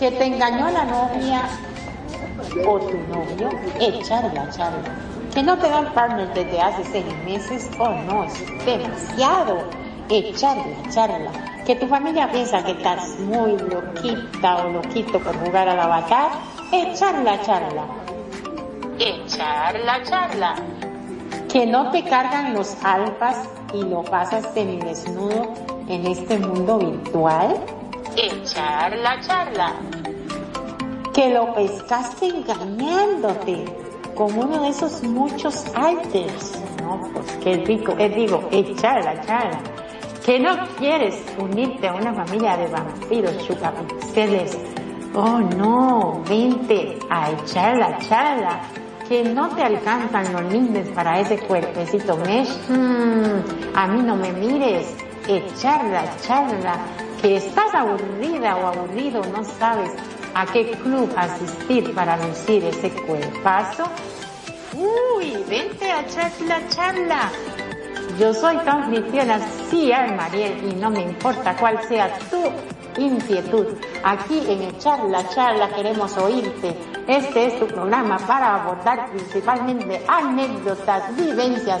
que te engañó la novia o tu novio, echarla, charla. Que no te dan partner desde hace seis meses, oh no, es demasiado. Echarla, charla. Que tu familia piensa que estás muy loquita o loquito por jugar al avatar, echarla, charla. Echarla, charla. Que no te cargan los alfas y lo pasas desnudo en este mundo virtual, echar la charla. Que lo pescaste engañándote con uno de esos muchos alters. No, pues qué rico, es digo, echar la charla. Que no quieres unirte a una familia de vampiros chupapixeles. Oh no, vente a echar la charla que no te alcanzan los lindes para ese cuerpecito mesh, hmm, a mí no me mires, echarla, echarla, que estás aburrida o aburrido, no sabes a qué club asistir para lucir ese cuerpazo. Uy, vente a echar la charla. Yo soy tu anfitriona, sí, Mariel, y no me importa cuál sea tu inquietud. Aquí en Echar la Charla queremos oírte. Este es tu programa para abordar principalmente anécdotas, vivencias,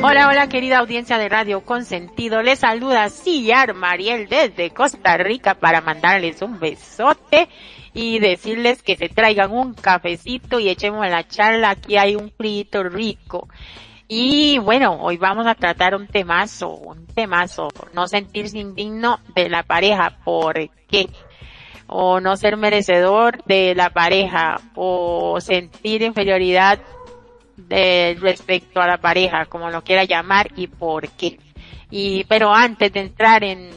Hola, hola querida audiencia de Radio Consentido. Les saluda Sillar Mariel desde Costa Rica para mandarles un besote y decirles que se traigan un cafecito y echemos la charla. Aquí hay un frito rico. Y bueno, hoy vamos a tratar un temazo, un temazo, no sentirse indigno de la pareja, ¿por qué? O no ser merecedor de la pareja, o sentir inferioridad de respecto a la pareja, como lo quiera llamar y por qué. Y, pero antes de entrar en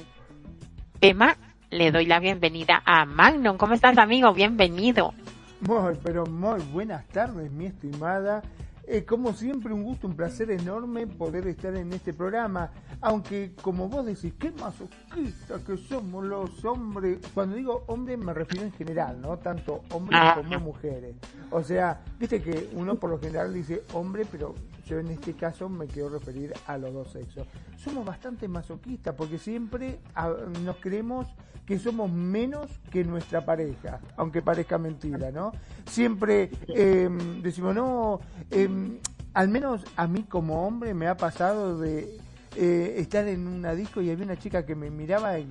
tema, le doy la bienvenida a Magnum. ¿Cómo estás, amigo? Bienvenido. Muy, pero muy buenas tardes, mi estimada eh, como siempre, un gusto, un placer enorme poder estar en este programa. Aunque, como vos decís, qué masoquista que somos los hombres. Cuando digo hombre, me refiero en general, ¿no? Tanto hombres ah. como mujeres. O sea, viste que uno por lo general dice hombre, pero yo en este caso me quiero referir a los dos sexos. Somos bastante masoquistas porque siempre nos creemos que somos menos que nuestra pareja, aunque parezca mentira, ¿no? Siempre em, decimos, no, em, al menos a mí como hombre me ha pasado de eh, estar en una disco y había una chica que me miraba y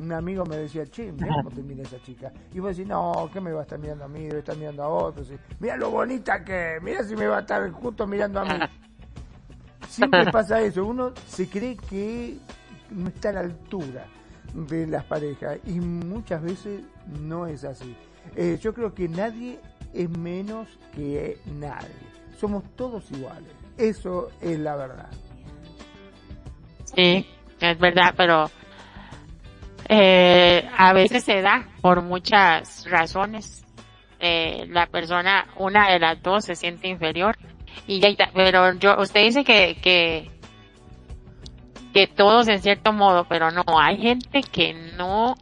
un amigo me decía, che, mira cómo te mira esa chica. Y vos decís, no, ¿qué me va a estar mirando a mí? Debe estar mirando a otros. Mira lo bonita que, mira si me va a estar justo mirando a mí. Siempre pasa eso, uno se cree que no está a la altura de las parejas y muchas veces no es así. Eh, yo creo que nadie es menos que nadie. Somos todos iguales. Eso es la verdad. Sí, es verdad, pero eh, a veces se da por muchas razones. Eh, la persona, una de las dos se siente inferior. Y pero yo, usted dice que, que que todos en cierto modo, pero no, hay gente que no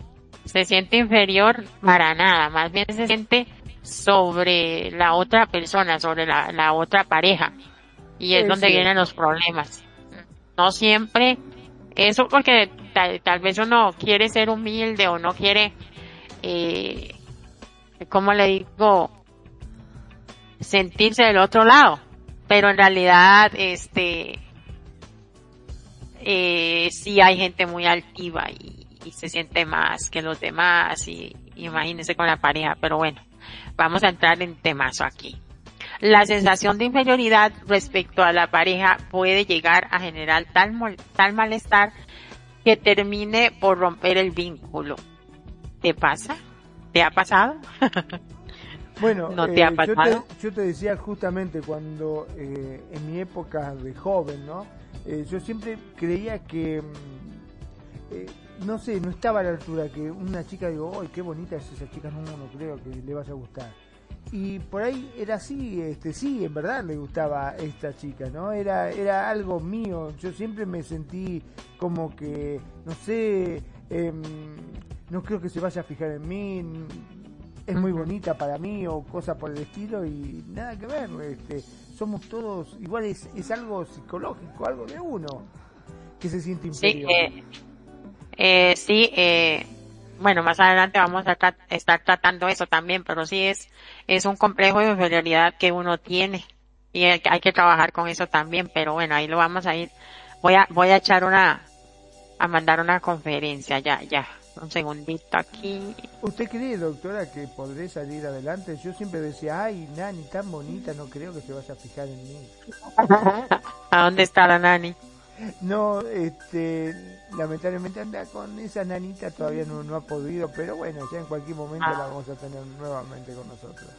se siente inferior para nada, más bien se siente sobre la otra persona, sobre la, la otra pareja. Y es donde vienen los problemas. No siempre, eso porque tal, vez uno quiere ser humilde o no quiere, eh, como le digo, sentirse del otro lado. Pero en realidad, este, eh, sí hay gente muy altiva y, se siente más que los demás y imagínense con la pareja, pero bueno, vamos a entrar en temazo aquí. La sensación de inferioridad respecto a la pareja puede llegar a generar tal, tal malestar que termine por romper el vínculo. ¿Te pasa? ¿Te ha pasado? Bueno, ¿No te ha pasado? Yo, te, decía justamente cuando en mi época de joven, ¿no? yo siempre creía que mm, no sé, no estaba a la altura que una chica digo, ¡ay, qué bonita es esa chica! No, no creo que le vaya a gustar y por ahí era así, este sí, en verdad le gustaba esta chica, ¿no? Era era algo mío, yo siempre me sentí como que, no sé, em, no creo que se vaya a fijar en mí, es muy bonita para mí o cosa por el estilo y nada que ver, este, somos todos, igual es, es algo psicológico, algo de uno que se siente inferior. Sí, eh, eh, sí eh bueno, más adelante vamos a estar tratando eso también, pero sí es, es un complejo de inferioridad que uno tiene y hay, que trabajar con eso también, pero bueno, ahí lo vamos a ir. Voy a, voy a echar una, a mandar una conferencia, ya, ya. Un segundito aquí. ¿Usted cree, doctora, que podré salir adelante? Yo siempre decía, ay, Nani, tan bonita, no creo que se vaya a fijar en mí. ¿A dónde está la Nani? No, este, lamentablemente anda con esa nanita, todavía no, no ha podido, pero bueno, ya en cualquier momento la vamos a tener nuevamente con nosotros.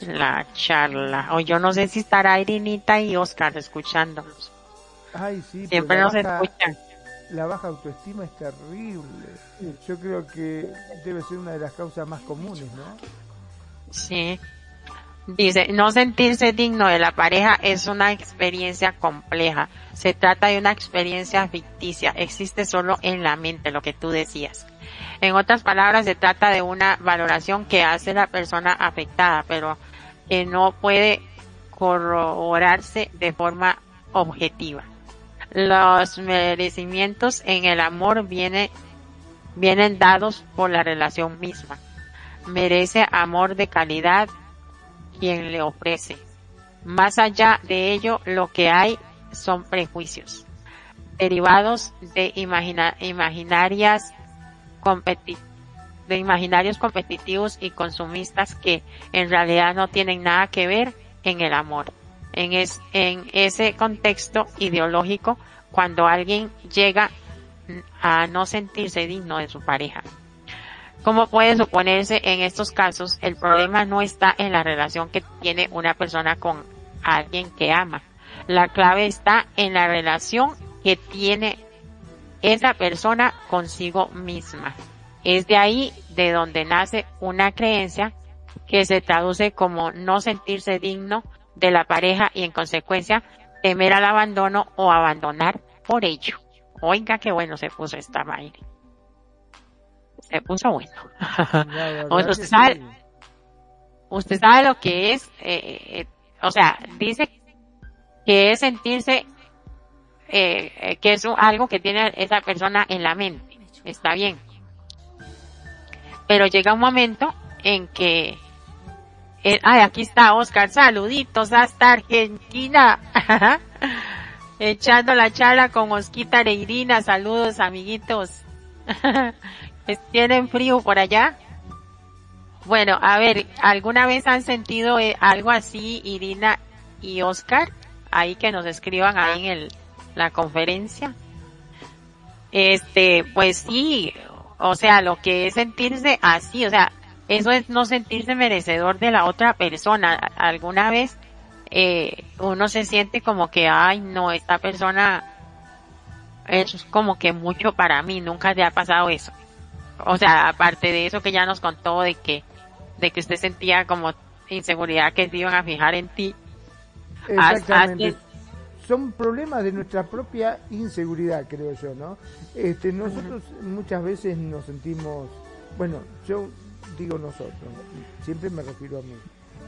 La charla. O yo no sé si estará Irinita y Oscar escuchándonos. Ay, sí, siempre nos escuchan. La baja autoestima es terrible. Yo creo que debe ser una de las causas más comunes, ¿no? Sí. Dice, no sentirse digno de la pareja es una experiencia compleja. Se trata de una experiencia ficticia. Existe solo en la mente, lo que tú decías. En otras palabras, se trata de una valoración que hace la persona afectada, pero que no puede corroborarse de forma objetiva. Los merecimientos en el amor vienen, vienen dados por la relación misma. Merece amor de calidad, quien le ofrece. Más allá de ello, lo que hay son prejuicios, derivados de imaginarias de imaginarios competitivos y consumistas que en realidad no tienen nada que ver en el amor. En, es, en ese contexto ideológico, cuando alguien llega a no sentirse digno de su pareja, como puede suponerse en estos casos, el problema no está en la relación que tiene una persona con alguien que ama. La clave está en la relación que tiene esa persona consigo misma. Es de ahí de donde nace una creencia que se traduce como no sentirse digno de la pareja y en consecuencia temer al abandono o abandonar por ello. Oiga qué bueno se puso esta Mayri se puso bueno. usted, sabe, usted sabe lo que es, eh, eh, o sea, dice que es sentirse eh, que es algo que tiene esa persona en la mente. Está bien. Pero llega un momento en que ay, aquí está Oscar, saluditos hasta Argentina. Echando la charla con Osquita Reirina, saludos amiguitos. ¿Tienen frío por allá? Bueno, a ver, ¿alguna vez han sentido eh, algo así, Irina y Oscar? Ahí que nos escriban ahí en el, la conferencia. Este, pues sí, o sea, lo que es sentirse así, o sea, eso es no sentirse merecedor de la otra persona. Alguna vez eh, uno se siente como que, ay, no, esta persona es como que mucho para mí, nunca te ha pasado eso o sea, aparte de eso que ya nos contó de que, de que usted sentía como inseguridad que se iban a fijar en ti. Exactamente. Son problemas de nuestra propia inseguridad, creo yo, ¿no? Este, nosotros muchas veces nos sentimos, bueno, yo digo nosotros, siempre me refiero a mí.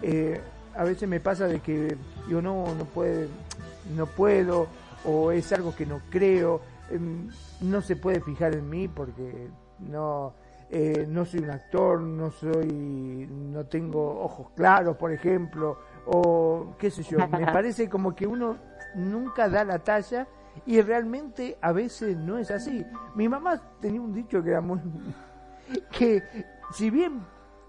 Eh, a veces me pasa de que yo no, no puede, no puedo, o es algo que no creo, em, no se puede fijar en mí porque no, eh, no soy un actor, no soy, no tengo ojos claros, por ejemplo, o qué sé yo, me parece como que uno nunca da la talla y realmente a veces no es así. Mi mamá tenía un dicho que era muy, que si bien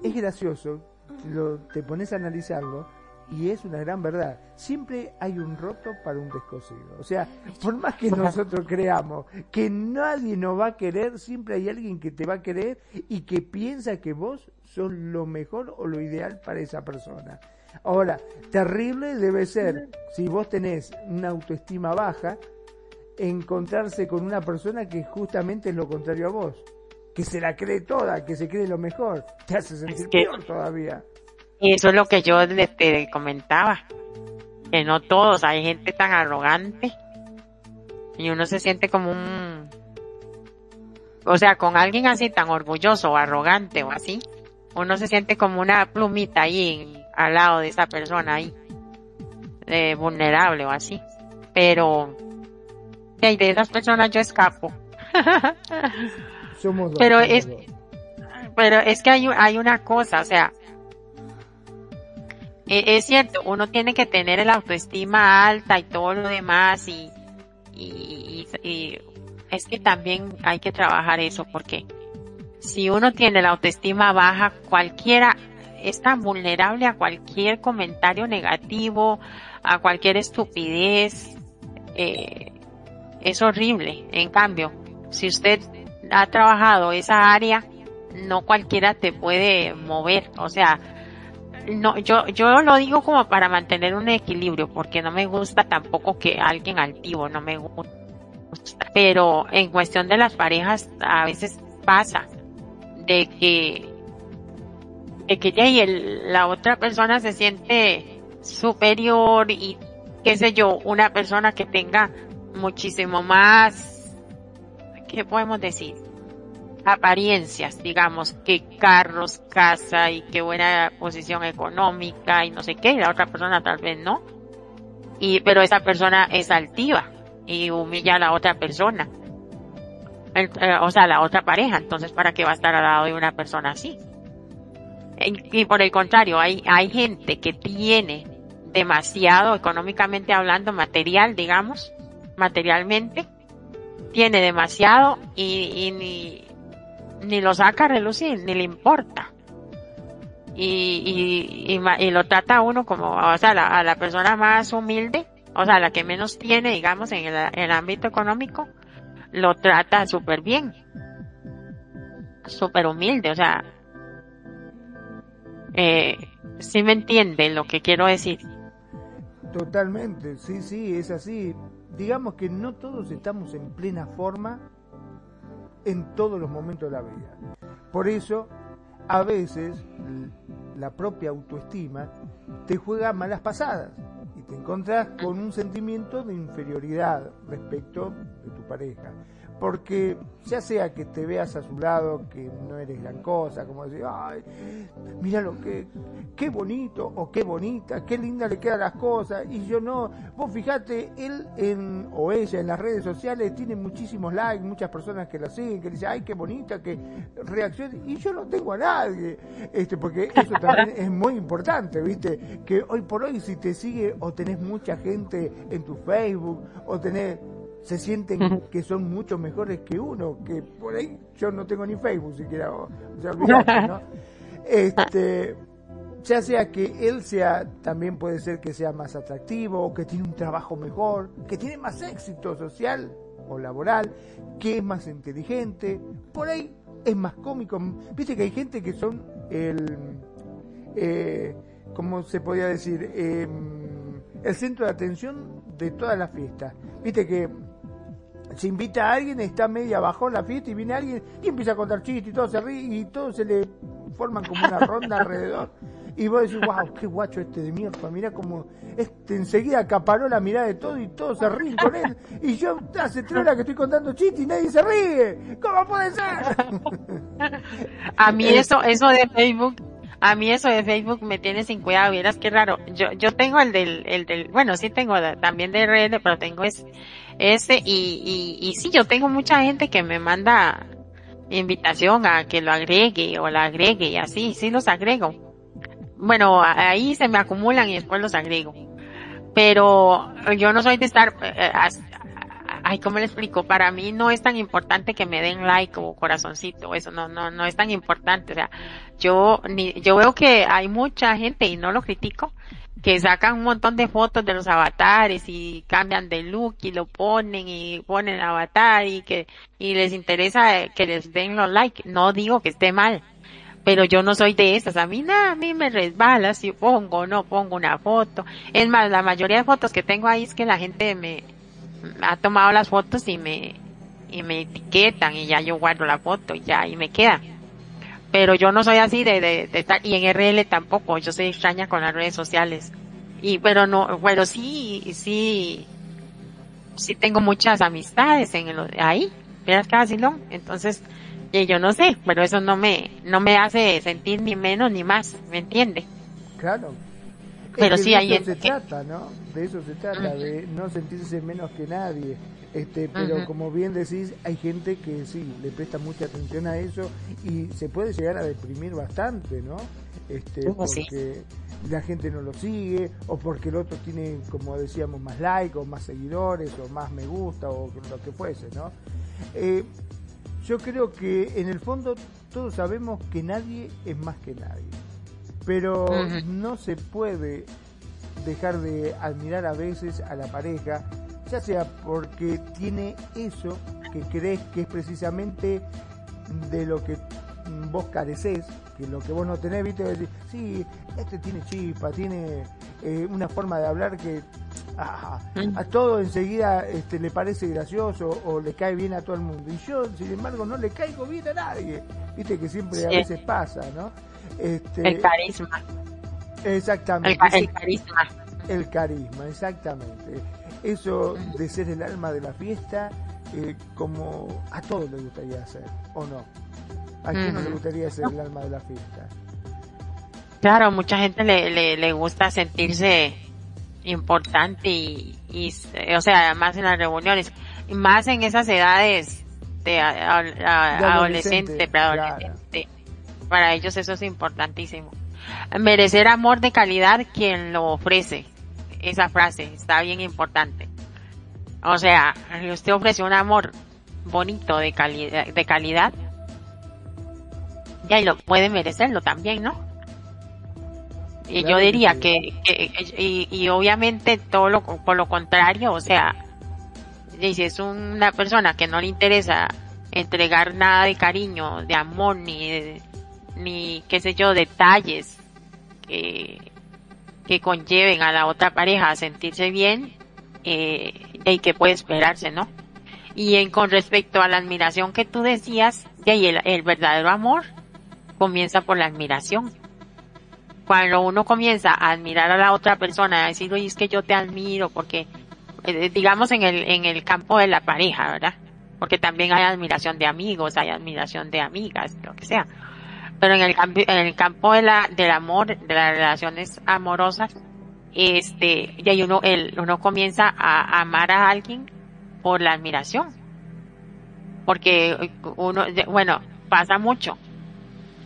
es gracioso, lo, te pones a analizarlo, y es una gran verdad, siempre hay un roto para un descosido. O sea, por más que nosotros creamos que nadie nos va a querer, siempre hay alguien que te va a querer y que piensa que vos sos lo mejor o lo ideal para esa persona. Ahora, terrible debe ser, si vos tenés una autoestima baja, encontrarse con una persona que justamente es lo contrario a vos, que se la cree toda, que se cree lo mejor, te hace sentir peor todavía. Y eso es lo que yo le te comentaba. Que no todos, hay gente tan arrogante. Y uno se siente como un, o sea, con alguien así tan orgulloso o arrogante o así, uno se siente como una plumita ahí al lado de esa persona ahí, eh, vulnerable o así. Pero, de esas personas yo escapo. Somos dos, pero es, pero es que hay, hay una cosa, o sea, es cierto, uno tiene que tener la autoestima alta y todo lo demás y, y, es que también hay que trabajar eso porque si uno tiene la autoestima baja, cualquiera es tan vulnerable a cualquier comentario negativo, a cualquier estupidez, eh, es horrible. En cambio, si usted ha trabajado esa área, no cualquiera te puede mover, o sea, no, yo, yo lo digo como para mantener un equilibrio, porque no me gusta tampoco que alguien altivo, no me gusta. Pero en cuestión de las parejas, a veces pasa de que, de que ya y la otra persona se siente superior y qué sé yo, una persona que tenga muchísimo más, ¿qué podemos decir? Apariencias, digamos, que carros, casa y qué buena posición económica y no sé qué, y la otra persona tal vez no. Y, pero esa persona es altiva y humilla a la otra persona. Eh, o sea, la otra pareja, entonces para qué va a estar al lado de una persona así. Y, por el contrario, hay, hay gente que tiene demasiado económicamente hablando, material, digamos, materialmente, tiene demasiado y, y ni, lo saca a relucir, ni le importa. Y, y, y, lo trata a uno como, o sea, a la persona más humilde, o sea, la que menos tiene, digamos, en el, ámbito económico, lo trata súper bien. Súper humilde, o sea, eh, sí me entiende lo que quiero decir. Totalmente, sí, sí, es así. Digamos que no todos estamos en plena forma en todos los momentos de la vida. Por eso, a veces, la propia autoestima te juega malas pasadas y te encuentras con un sentimiento de inferioridad respecto de tu pareja porque ya sea que te veas a su lado que no eres gran cosa, como decir, ay, mira lo que, qué bonito o qué bonita, qué linda le quedan las cosas, y yo no, vos fijate, él en, o ella en las redes sociales tiene muchísimos likes, muchas personas que la siguen, que dicen, ay, qué bonita, que reacciona, y yo no tengo a nadie, este, porque eso también es muy importante, viste, que hoy por hoy si te sigue o tenés mucha gente en tu Facebook, o tenés se sienten que son mucho mejores que uno, que por ahí yo no tengo ni Facebook siquiera, o, sea, ¿no? Este, ya sea que él sea, también puede ser que sea más atractivo, o que tiene un trabajo mejor, que tiene más éxito social o laboral, que es más inteligente, por ahí es más cómico. Viste que hay gente que son el, eh, ¿cómo se podía decir? Em, el centro de atención de toda la fiesta. Viste que se invita a alguien, está media abajo en la fiesta y viene alguien y empieza a contar chistes y todo se ríe y todos se le forman como una ronda alrededor. Y vos decís, wow, qué guacho este de mierda, mira como este enseguida acaparó la mirada de todo y todos se ríen con él. Y yo hace tres horas que estoy contando chistes y nadie se ríe. ¿Cómo puede ser? A mí eso, eso de Facebook a mí eso de Facebook me tiene sin cuidado, vieras qué raro. Yo, yo tengo el del, el del, bueno, sí tengo también de redes, pero tengo ese, ese y, y, y sí, yo tengo mucha gente que me manda invitación a que lo agregue o la agregue y así, sí los agrego. Bueno, ahí se me acumulan y después los agrego. Pero yo no soy de estar eh, ay, ¿cómo le explico? Para mí no es tan importante que me den like o corazoncito, eso no, no, no es tan importante. O sea, yo, ni, yo veo que hay mucha gente, y no lo critico, que sacan un montón de fotos de los avatares y cambian de look y lo ponen y ponen avatar y que y les interesa que les den los likes. No digo que esté mal, pero yo no soy de esas. A mí nada, a mí me resbala si pongo o no pongo una foto. Es más, la mayoría de fotos que tengo ahí es que la gente me ha tomado las fotos y me y me etiquetan y ya yo guardo la foto y ya y me queda pero yo no soy así de, de, de estar, y en RL tampoco, yo soy extraña con las redes sociales. Y, pero no, bueno, sí, sí, sí tengo muchas amistades en el, ahí, casi no, entonces, y yo no sé, pero eso no me, no me hace sentir ni menos ni más, ¿me entiende? Claro. Pero sí, de eso se trata, ¿no? De eso se trata, de no sentirse menos que nadie. Este, pero como bien decís, hay gente que sí, le presta mucha atención a eso y se puede llegar a deprimir bastante, ¿no? Este, porque la gente no lo sigue o porque el otro tiene, como decíamos, más likes o más seguidores o más me gusta o lo que fuese, ¿no? Eh, yo creo que en el fondo todos sabemos que nadie es más que nadie, pero no se puede dejar de admirar a veces a la pareja ya sea porque tiene eso que crees que es precisamente de lo que vos careces, que lo que vos no tenés, viste, decir, sí, este tiene chispa, tiene eh, una forma de hablar que ah, mm. a todo enseguida este, le parece gracioso o le cae bien a todo el mundo. Y yo, sin embargo, no le caigo bien a nadie, viste que siempre a veces pasa, ¿no? Este, el carisma. Exactamente. el carisma. El carisma, exactamente eso de ser el alma de la fiesta, eh, como a todos les gustaría ser, ¿o no? ¿A quién no le gustaría ser el alma de la fiesta? Claro, mucha gente le, le, gusta sentirse importante y, y, o sea, más en las reuniones, más en esas edades de, adolescente, preadolescente. Para ellos eso es importantísimo. Merecer amor de calidad quien lo ofrece esa frase, está bien importante. O sea, usted ofrece un amor bonito de calidad, de calidad, ya lo puede merecerlo también, ¿no? Y yo diría que, y, y, obviamente todo lo, por lo contrario, o sea, si es una persona que no le interesa entregar nada de cariño, de amor, ni, ni qué sé yo, detalles, que, que conlleven a la otra pareja a sentirse bien eh, y que puede esperarse, ¿no? Y en, con respecto a la admiración que tú decías, de ahí el, verdadero amor comienza por la admiración. Cuando uno comienza a admirar a la otra persona, a decir, oye, es que yo te admiro, porque, eh, digamos en el, en el campo de la pareja, ¿verdad? Porque también hay admiración de amigos, hay admiración de amigas, lo que sea pero en el, en el campo de la, del amor, de las relaciones amorosas, este, y ahí uno, el, uno comienza a amar a alguien por la admiración. Porque uno, bueno, pasa mucho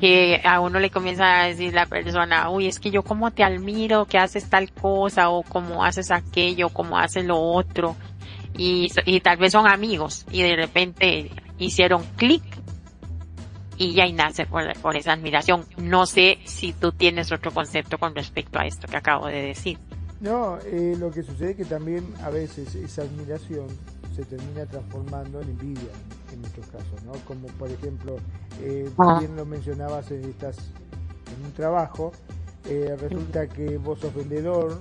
que a uno le comienza a decir la persona, uy, es que yo como te admiro, que haces tal cosa, o como haces aquello, como haces lo otro, y, y tal vez son amigos, y de repente hicieron clic y ya nace por, esa admiración. No sé si tú tienes otro concepto con respecto a esto que acabo de decir. No, eh, lo que sucede es que también a veces esa admiración se termina transformando en envidia en muchos casos, ¿no? Como por ejemplo, eh, ah. bien lo mencionabas, estás en un trabajo, eh, resulta que vos sos vendedor,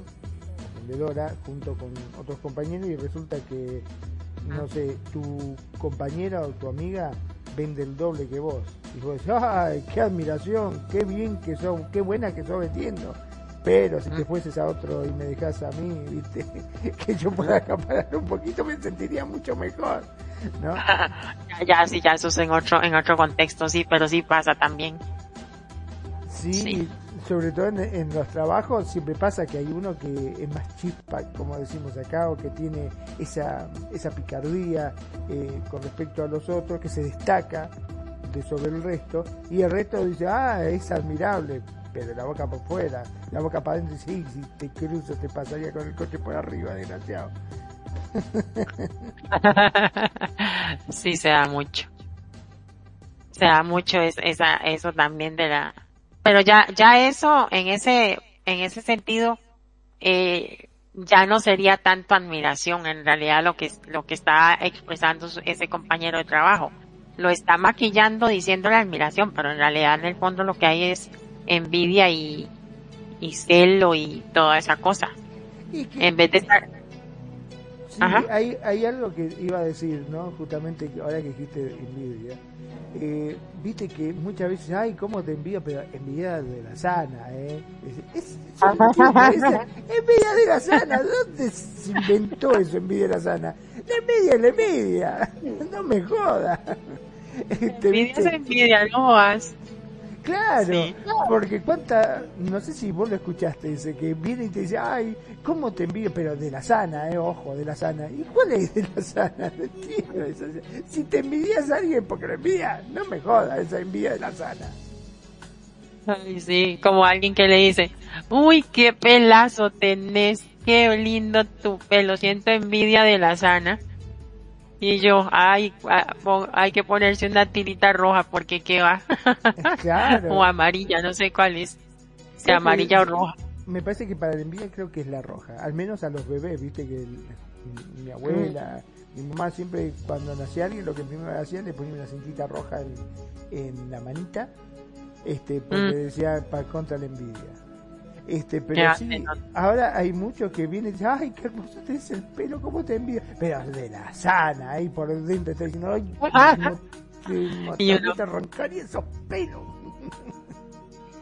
vendedora, junto con otros compañeros y resulta que, no ah. sé, tu compañera o tu amiga vende el doble que vos. Y vos decís, ¡ay, qué admiración! ¡Qué bien que son! ¡Qué buena que sos vendiendo! Pero si te fueses a otro y me dejas a mí, viste, que yo pueda acaparar un poquito, me sentiría mucho mejor, ¿no? ya, sí, ya eso es en otro, en otro contexto, sí, pero sí pasa también. sí sobre todo en, los trabajos siempre pasa que hay uno que es más chispa, como decimos acá, o que tiene esa, esa picardía eh, con respecto a los otros, que se destaca de sobre el resto, y el resto dice, ah, es admirable, pero la boca por fuera, la boca para adentro, sí, si te cruzo te pasaría con el coche por arriba, desgraciado. sí, se da mucho. Se da mucho esa, eso también de la pero ya, ya eso, en ese, en ese sentido, eh, ya no sería tanto admiración en realidad lo que, lo que está expresando ese compañero de trabajo. Lo está maquillando diciéndole admiración, pero en realidad en el fondo lo que hay es envidia y, y celo y toda esa cosa. en vez de estar... hay, hay algo que iba a decir, ¿no? Justamente ahora que dijiste envidia eh, viste que muchas veces, ay, cómo te envío, pero envidia de la sana, ¿eh? Es, envidia de la sana, ¿dónde se inventó eso, envidia de la sana? La envidia es la envidia, no me jodas. Este, envidia es envidia, no vas. Claro, porque cuánta, no sé si vos lo escuchaste, ese que viene y te dice, ay, ¿cómo te envío? Pero de la sana, eh, ojo, de la sana. ¿Y cuál es de la sana? Si te envidias a alguien porque lo envía, no me jodas esa envidia de la sana. Ay, sí, como alguien que le dice, uy, qué pelazo tenés, qué lindo tu pelo, siento envidia de la sana. Y yo, ay, hay que ponerse una tirita roja porque qué va. Claro. o amarilla, no sé cuál es. Sea amarilla o roja. Me parece que para el envío creo que es la roja. Al menos a los bebés, viste que mi, abuela, mi mamá siempre cuando nacía alguien lo que primero hacían le ponían una cintita roja en, la manita, este, porque mm. decía para contra la envidia. Este, pero sí, ahora hay muchos que vienen y dicen, ay, qué hermoso tenés el pelo, cómo te envío. Pero de la sana, ahí por dentro está diciendo, ay, no, te, no te arrancaría esos pelos.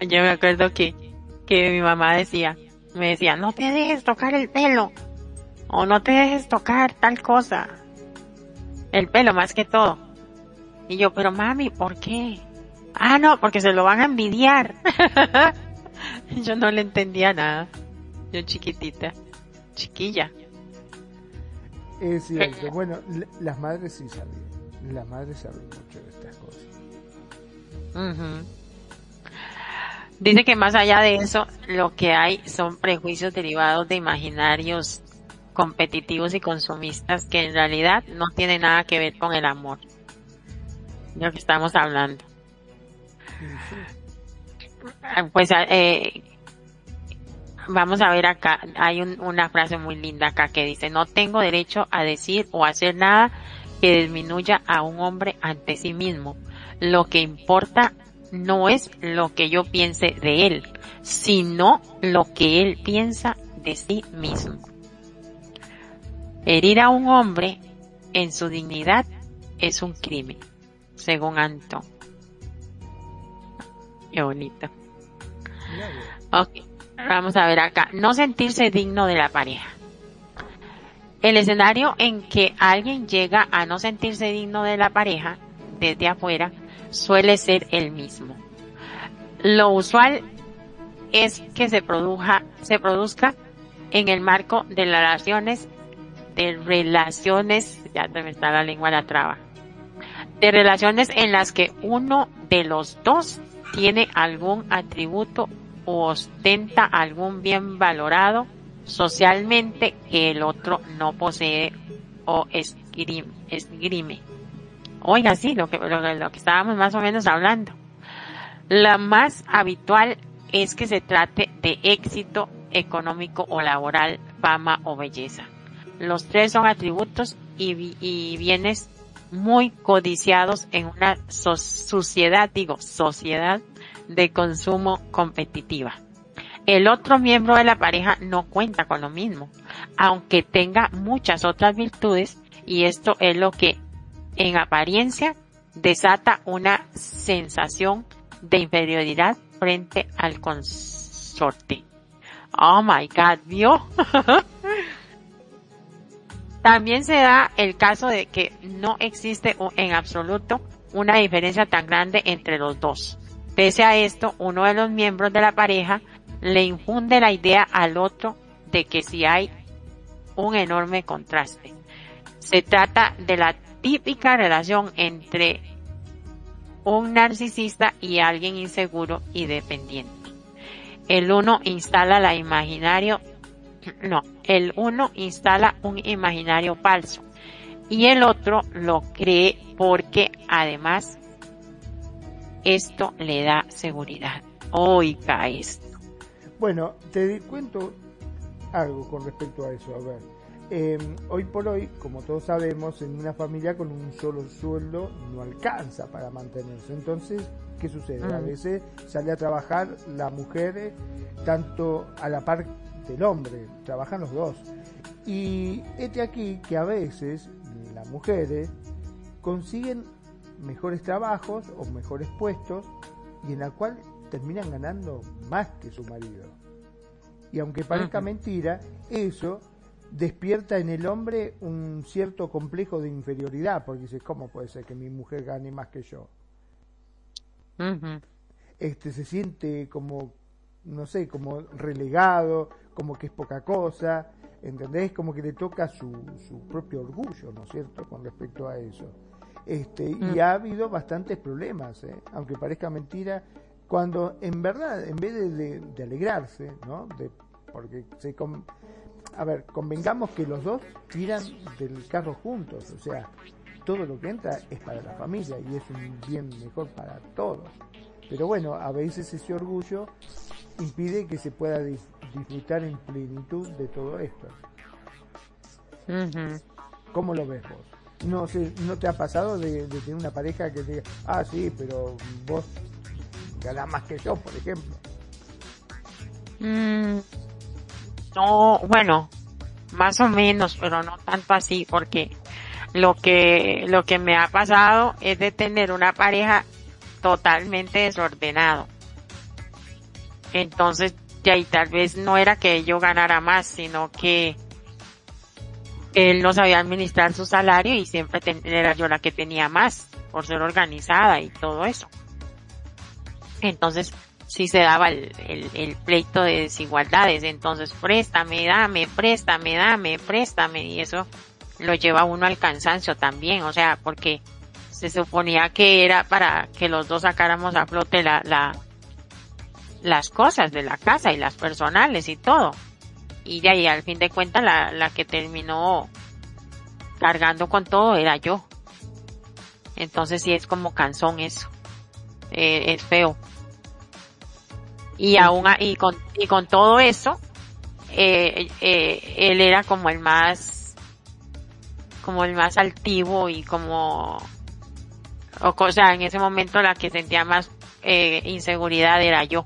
Yo me acuerdo que, que mi mamá decía, me decía, no te dejes tocar el pelo, o no te dejes tocar tal cosa. El pelo más que todo. Y yo, pero mami, ¿por qué? Ah, no, porque se lo van a envidiar. Yo no le entendía nada. Yo chiquitita, chiquilla. Es cierto. Bueno, las madres sí sabían. Las madres saben mucho de estas cosas. Dice que más allá de eso, lo que hay son prejuicios derivados de imaginarios competitivos y consumistas que en realidad no tienen nada que ver con el amor. De lo que estamos hablando. Pues eh, vamos a ver acá, hay una frase muy linda acá que dice, no tengo derecho a decir o hacer nada que disminuya a un hombre ante sí mismo. Lo que importa no es lo que yo piense de él, sino lo que él piensa de sí mismo. Herir a un hombre en su dignidad es un crimen, según Anton. Qué bonito. Ok, vamos a ver acá. No sentirse digno de la pareja. El escenario en que alguien llega a no sentirse digno de la pareja desde afuera suele ser el mismo. Lo usual es que se produja, se produzca en el marco de relaciones, de relaciones, ya me está la lengua la traba, de relaciones en las que uno de los dos tiene algún atributo o ostenta algún bien valorado socialmente que el otro no posee o esgrime. Oiga, sí, lo que, lo, que estábamos más o menos hablando. La más habitual es que se trate de éxito económico o laboral, fama o belleza. Los tres son atributos y bienes muy codiciados en una sociedad, digo, sociedad de consumo competitiva. El otro miembro de la pareja no cuenta con lo mismo, aunque tenga muchas otras virtudes y esto es lo que en apariencia desata una sensación de inferioridad frente al consorte. Oh my god, ¿vio? También se da el caso de que no existe en absoluto una diferencia tan grande entre los dos. Pese a esto, uno de los miembros de la pareja le infunde la idea al otro de que si hay un enorme contraste. Se trata de la típica relación entre un narcisista y alguien inseguro y dependiente. El uno instala la imaginario, no, el uno instala un imaginario falso y el otro lo cree porque además esto le da seguridad. Oiga esto. Bueno, te cuento algo con respecto a eso. A ver, eh, hoy por hoy, como todos sabemos, en una familia con un solo sueldo no alcanza para mantenerse. Entonces, ¿qué sucede? A mm. veces sale a trabajar la mujer eh, tanto a la par del hombre, trabajan los dos. Y este aquí que a veces las mujeres consiguen mejores trabajos o mejores puestos y en la cual terminan ganando más que su marido. Y aunque parezca mentira, eso despierta en el hombre un cierto complejo de inferioridad, porque dice, ¿cómo puede ser que mi mujer gane más que yo? Este se siente como, no sé, como relegado, como que es poca cosa, ¿entendés? Como que le toca su, su propio orgullo, ¿no es cierto?, con respecto a eso. Este, Y mm. ha habido bastantes problemas, ¿eh? aunque parezca mentira, cuando en verdad, en vez de, de, alegrarse, ¿no? De, porque se, a ver, convengamos que los dos tiran del carro juntos, o sea, todo lo que entra es para la familia y es un bien mejor para todos. Pero bueno, a veces ese orgullo impide que se pueda disfrutar en plenitud de todo esto. ¿Cómo lo ves vos? No sé, ¿no te ha pasado de, tener una pareja que te diga, ah, sí, pero vos ganás más que yo, por ejemplo? Mm, no, bueno, más o menos, pero no tanto así, porque lo que, lo que me ha pasado es de tener una pareja totalmente desordenado. Entonces, ya y tal vez no era que yo ganara más, sino que él no sabía administrar su salario y siempre era yo la que tenía más por ser organizada y todo eso. Entonces, si se daba el, el, pleito de desigualdades. Entonces, préstame, dame, préstame, dame, préstame. Y eso lo lleva uno al cansancio también. O sea, porque se suponía que era para que los dos sacáramos a flote la, la, las cosas de la casa y las personales y todo. Y de ahí, al fin de cuentas, la, la que terminó cargando con todo era yo. Entonces sí es como cansón eso. Eh, es feo y aún y con y con todo eso eh, eh, él era como el más como el más altivo y como o, sea en ese momento la que sentía más eh, inseguridad era yo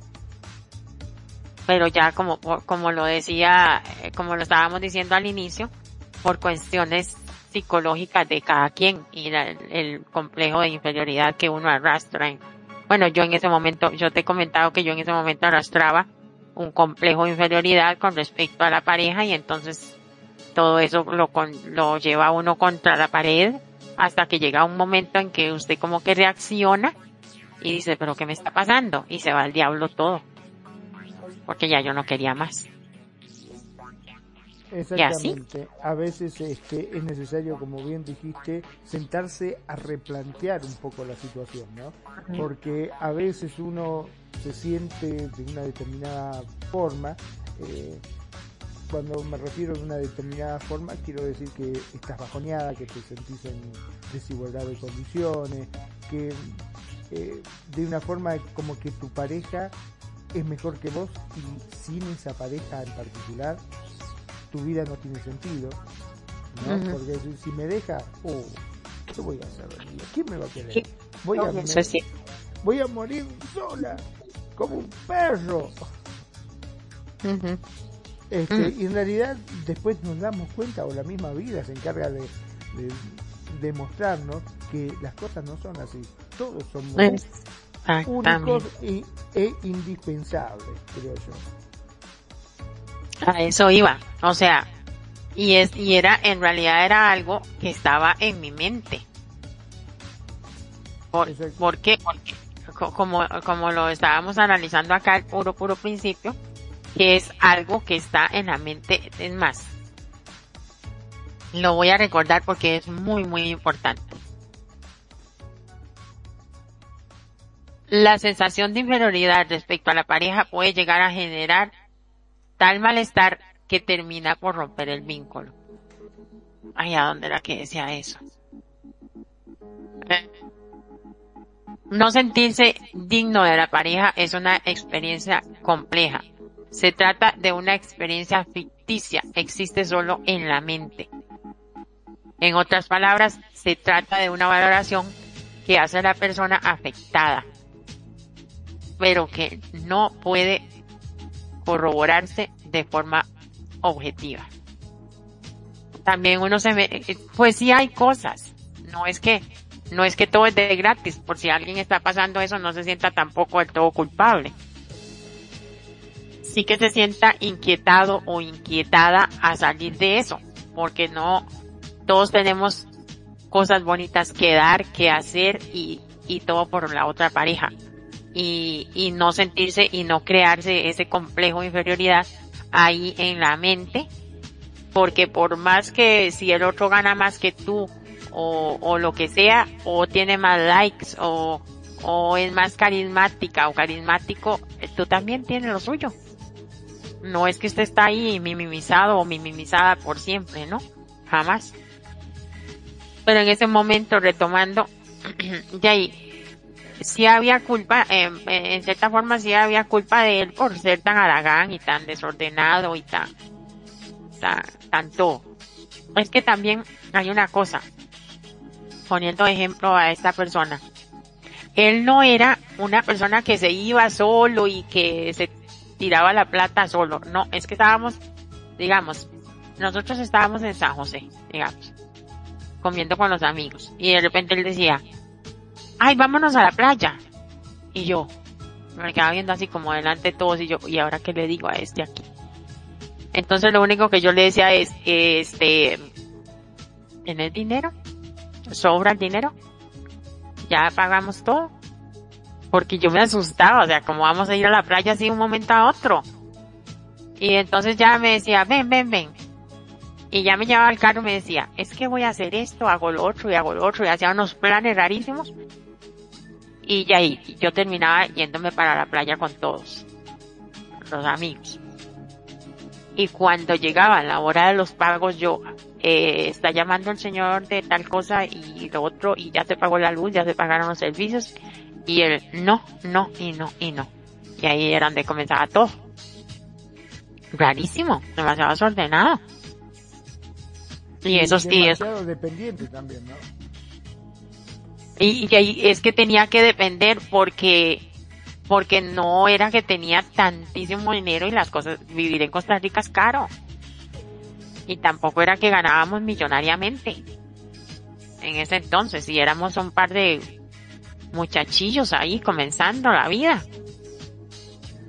pero ya como como lo decía eh, como lo estábamos diciendo al inicio por cuestiones psicológicas de cada quien y el, complejo de inferioridad que uno arrastra en, bueno, yo en ese momento, yo te he comentado que yo en ese momento arrastraba un complejo de inferioridad con respecto a la pareja y entonces todo eso lo, lo lleva uno contra la pared hasta que llega un momento en que usted como que reacciona y dice, pero ¿qué me está pasando? Y se va al diablo todo. Porque ya yo no quería más. Exactamente. A veces este, es necesario, como bien dijiste, sentarse a replantear un poco la situación, ¿no? Porque a veces uno se siente de una determinada forma. Eh, cuando me refiero a una determinada forma, quiero decir que estás bajoneada, que te sentís en desigualdad de condiciones, que eh, de una forma como que tu pareja es mejor que vos y sin esa pareja en particular tu vida no tiene sentido, ¿no? Porque si, me deja, oh, ¿qué voy a hacer? ¿Quién me va a querer? Voy, a, voy a morir sola, como un perro. este, Y en realidad después nos damos cuenta, o la misma vida se encarga de, de demostrarnos que las cosas no son así. Todos somos únicos y, e indispensables, creo yo. A eso iba. O sea, y es, y era, en realidad era algo que estaba en mi mente. ¿Por, ¿por qué? Porque, como, como lo estábamos analizando acá, el puro, puro principio, que es algo que está en la mente, es más, lo voy a recordar porque es muy, muy importante. La sensación de inferioridad respecto a la pareja puede llegar a generar tal malestar que termina por romper el vínculo. Ay, ¿a dónde era que decía eso? Eh, no sentirse digno de la pareja es una experiencia compleja. Se trata de una experiencia justicia existe solo en la mente. En otras palabras, se trata de una valoración que hace la persona afectada, pero que no puede corroborarse de forma objetiva. También uno se ve, pues sí hay cosas, no es que, no es que todo es de gratis, por si alguien está pasando eso no se sienta tampoco del todo culpable. Sí que se sienta inquietado o inquietada a salir de eso, porque no, todos tenemos cosas bonitas que dar, que hacer y, y todo por la otra pareja. Y, y no sentirse y no crearse ese complejo de inferioridad ahí en la mente, porque por más que si el otro gana más que tú o, o lo que sea, o tiene más likes o, o es más carismática o carismático, tú también tienes lo suyo. No es que usted está ahí minimizado o minimizada por siempre, ¿no? Jamás. Pero en ese momento, retomando, de ahí, sí había culpa, en cierta forma sí había culpa de él por ser tan aragán y tan desordenado y tan, tan, tanto. Es que también hay una cosa, poniendo ejemplo a esta persona. Él no era una persona que se iba solo y que se tiraba la plata solo. No, es que estábamos, digamos, nosotros estábamos en San José, digamos comiendo con los amigos. Y de repente él decía, ay, vámonos a la playa. Y yo, me quedaba viendo así como delante de todos y yo, ¿y ahora qué le digo a este aquí? Entonces lo único que yo le decía es, este, ¿tienes dinero? ¿Sobra el dinero? Ya pagamos todo. Porque yo me asustaba, o sea, como vamos a ir a la playa así un momento a otro. Y entonces ya me decía, ven, ven, ven, y ya me llevaba al carro y me decía, es que voy a hacer esto, hago lo otro y hago lo otro y hacía unos planes rarísimos. Y ya ahí, yo terminaba yéndome para la playa con todos, los amigos. Y cuando llegaba la hora de los pagos, yo, eh, está llamando el señor de tal cosa y lo otro, y ya se pagó la luz, ya se pagaron los servicios, y él, no, no, y no, y no. Y ahí era donde comenzaba todo. Rarísimo, demasiado desordenado. Y, eso sí es. dependiente también, ¿no? Y, es que tenía que depender porque porque no era que tenía tantísimo dinero y las cosas vivir en Costa Rica es caro. Y tampoco era que ganábamos millonariamente en ese entonces. Y éramos un par de muchachillos ahí comenzando la vida.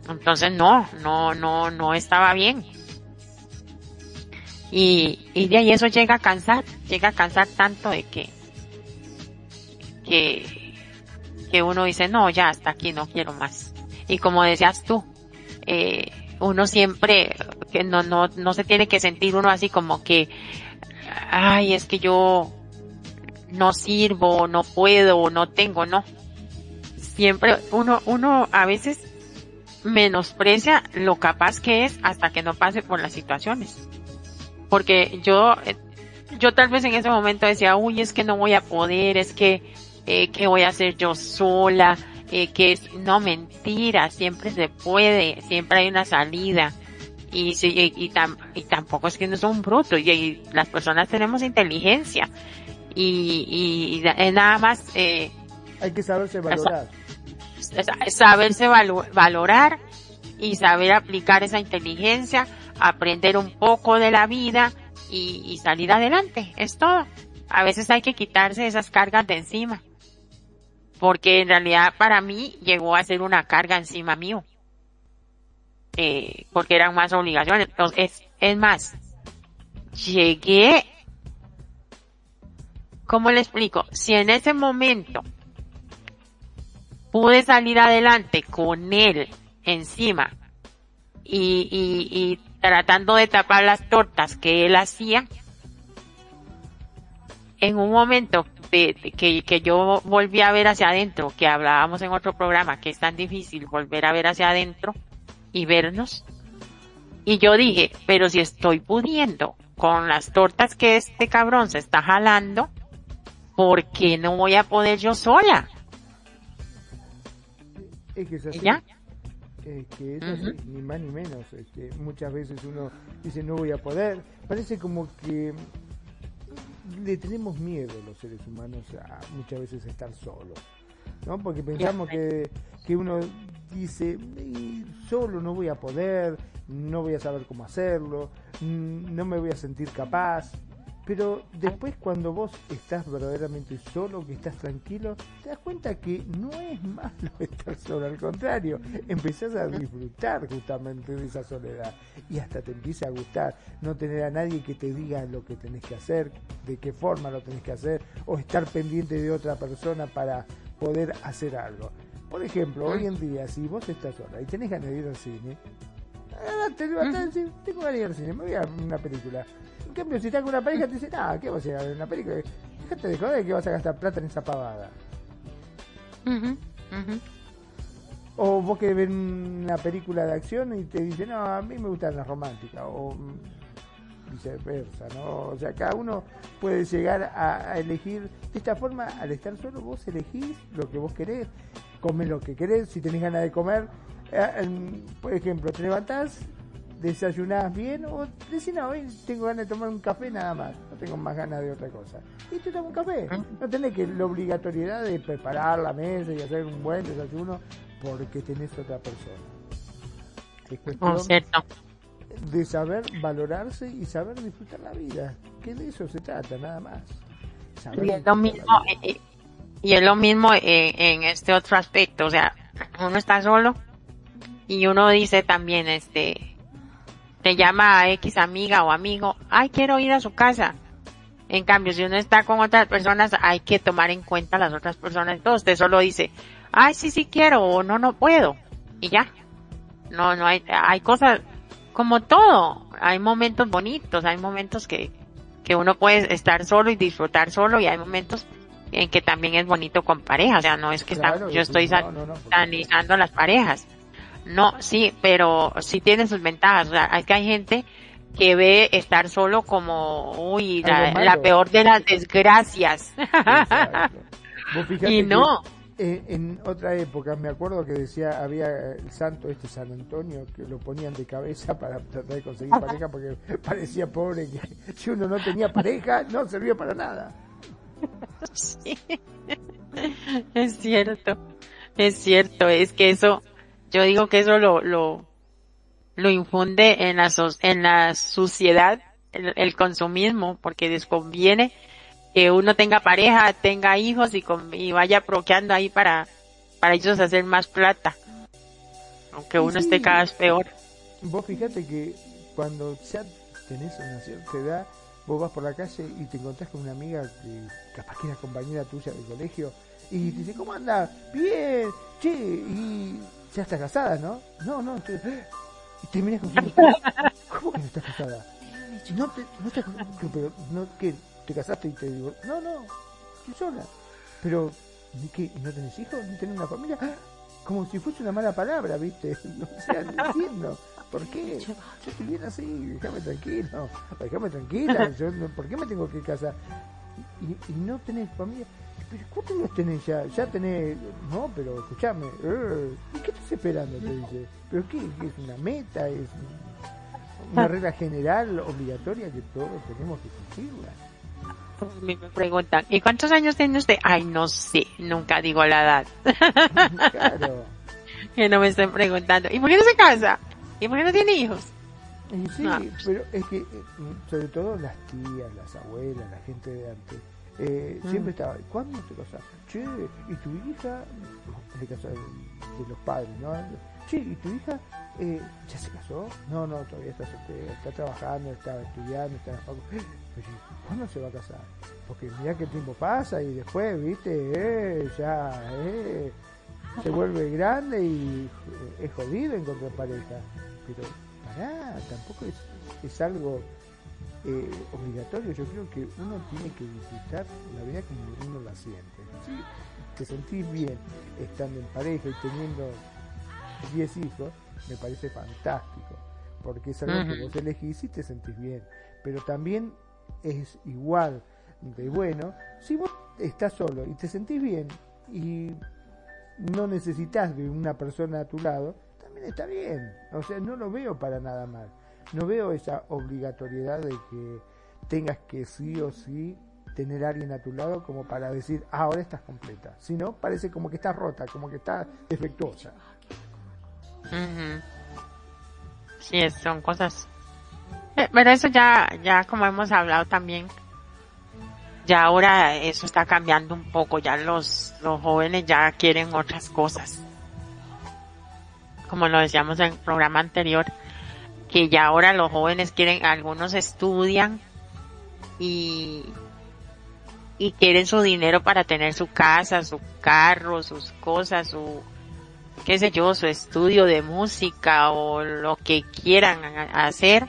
Entonces no no no no estaba bien. Y, y de ahí eso llega a cansar, llega a cansar tanto de que, que, que uno dice, no, ya hasta aquí no quiero más. Y como decías tú, eh, uno siempre, que no, no, no se tiene que sentir uno así como que, ay, es que yo no sirvo, no puedo, no tengo, no. Siempre uno, uno a veces menosprecia lo capaz que es hasta que no pase por las situaciones porque yo, yo tal vez en ese momento decía, uy, es que no voy a poder, es que, eh, que voy a hacer yo sola, eh, que es, no mentira, siempre se puede, siempre hay una salida. Y, y, y, y tampoco es que no es un bruto, y, las personas tenemos inteligencia. Y, y, nada más, eh, hay que saberse valorar. Saberse valorar y saber aplicar esa inteligencia aprender un poco de la vida y, salir adelante, es todo. A veces hay que quitarse esas cargas de encima. Porque en realidad para mí llegó a ser una carga encima mío. Eh, porque eran más obligaciones. Entonces, es, más, llegué, ¿cómo le explico? Si en ese momento pude salir adelante con él encima y, y, y tratando de tapar las tortas que él hacía, en un momento de, que, que yo volví a ver hacia adentro, que hablábamos en otro programa, que es tan difícil volver a ver hacia adentro y vernos, y yo dije, pero si estoy pudiendo con las tortas que este cabrón se está jalando, ¿por qué no voy a poder yo sola? Es que es así. ¿Ya? que eso ni más ni menos. Este, muchas veces uno dice no voy a poder. Parece como que le tenemos miedo los seres humanos a muchas veces estar solos. ¿no? Porque pensamos que, que uno dice, solo no voy a poder, no voy a saber cómo hacerlo, no me voy a sentir capaz. Pero después cuando vos estás verdaderamente solo, que estás tranquilo, te das cuenta que no es malo estar solo, al contrario, empezás a disfrutar justamente de esa soledad. Y hasta te empieza a gustar no tener a nadie que te diga lo que tenés que hacer, de qué forma lo tenés que hacer, o estar pendiente de otra persona para poder hacer algo. Por ejemplo, hoy en día, si vos estás sola y tenés ganas de ir al cine, ah, te tengo ganas de ir al cine, me voy a una película cambio, si estás con una pareja, te dice, ah, ¿qué vas a ir a ver una película? Fíjate de joder que vas a gastar plata en esa pavada. O vos querés ver una película de acción y te dice, no, a mí me gustan las románticas. O viceversa, ¿no? O sea, cada uno puede llegar a, elegir. De esta forma, al estar solo, vos elegís lo que vos querés, comes lo que querés, si tenés ganas de comer. Eh, por ejemplo, te levantás desayunás bien o decís, no, hoy tengo ganas de tomar un café nada más, no tengo más ganas de otra cosa. Y te tomas un café. Ah. No tenés que la obligatoriedad de preparar la mesa y hacer un buen desayuno porque tenés otra persona. Es cuestión de saber valorarse y saber disfrutar la vida, que de eso se trata, nada más. y es lo mismo, eh, eh, y es lo mismo en este otro aspecto, o sea, uno está solo y uno dice también, este, te llama a X amiga o amigo, ay, quiero ir a su casa. En cambio, si uno está con otras personas, hay que tomar en cuenta las otras personas. Entonces, usted solo dice, ay, sí, sí quiero o no, no puedo. Y ya. No, no hay, hay cosas como todo. Hay momentos bonitos, hay momentos que, que uno puede estar solo y disfrutar solo y hay momentos en que también es bonito con pareja. O sea, no es que yo estoy analizando las parejas. No, sí, pero sí tiene sus ventajas. O sea, es que hay gente que ve estar solo como, uy, la, peor de las desgracias. y no. en otra época, me acuerdo que decía, había el santo este San Antonio, que lo ponían de cabeza para tratar de conseguir pareja porque parecía pobre que si uno no tenía pareja no servía para nada. Sí. Es cierto, es cierto, es que eso, yo digo que eso lo, lo, lo infunde en la, en la suciedad, el, consumismo, porque desconviene que uno tenga pareja, tenga hijos y, y vaya proqueando ahí para, para ellos hacer más plata. Aunque uno esté cada vez peor. Vos fíjate que cuando ya tenés una cierta edad, vos vas por la calle y te encontrás con una amiga que capaz que era compañera tuya del colegio y te dice, ¿cómo anda? Bien, che, y ya está casada, ¿no? No, no, te, y te miras con ¿cómo que no estás casada? No, te, no estás pero no, ¿qué? ¿Te casaste y te digo, no, no, estoy sola. Pero, ¿ni qué? ¿No tenés hijos? ¿No tenés una familia? Como si fuese una mala palabra, ¿viste? O sea, no entiendo. ¿Por qué? Yo estoy bien así, déjame tranquilo, déjame tranquila, yo, ¿por qué me tengo que casar? Y, y no tenés familia pero ¿cuántos años tenés ya? Ya tenés, no, pero escúchame, eh, ¿y qué estás esperando? Te dice, pero qué, es una meta, es una ah. regla general obligatoria que todos tenemos que cumplirla. Me preguntan, ¿y cuántos años tiene usted? Ay, no sé, nunca digo la edad. Claro. que no me estén preguntando, ¿y por qué no se casa? ¿Y por qué no tiene hijos? sí, pero es que, eh, sobre todo las tías, las abuelas, la gente de antes, eh, mm. Siempre estaba, ¿cuándo te casas? Che, ¿y tu hija? En el caso de, los padres, ¿no? Che, ¿y tu hija eh, ya se casó? No, no, todavía está, está trabajando, está estudiando, está en la ¿cuándo se va a casar? Porque mira que el tiempo pasa y después, viste, eh, ya, eh, se vuelve grande y es jodido encontrar pareja. Pero, pará, tampoco es, es algo eh, obligatorio. Yo creo que uno tiene que disfrutar la vida como uno la siente. Si te sentís bien estando en pareja y teniendo 10 hijos, me parece fantástico. Porque es algo que vos elegís y te sentís bien. Pero también es igual de bueno si vos estás solo y te sentís bien y no necesitas de una persona a tu lado, también está bien. O sea, no lo veo para nada mal. No veo esa obligatoriedad de que tengas que sí o sí tener a alguien a tu lado como para decir, ah, ahora estás completa. Si no, parece como que estás rota, como que estás defectuosa. Sí, son cosas. Eh, pero eso ya, ya como hemos hablado también, ya ahora eso está cambiando un poco, ya los, los jóvenes ya quieren otras cosas. Como lo decíamos en el programa anterior, que ya ahora los jóvenes quieren, algunos estudian y, y quieren su dinero para tener su casa, su carro, sus cosas, su, qué sé yo, su estudio de música o lo que quieran hacer.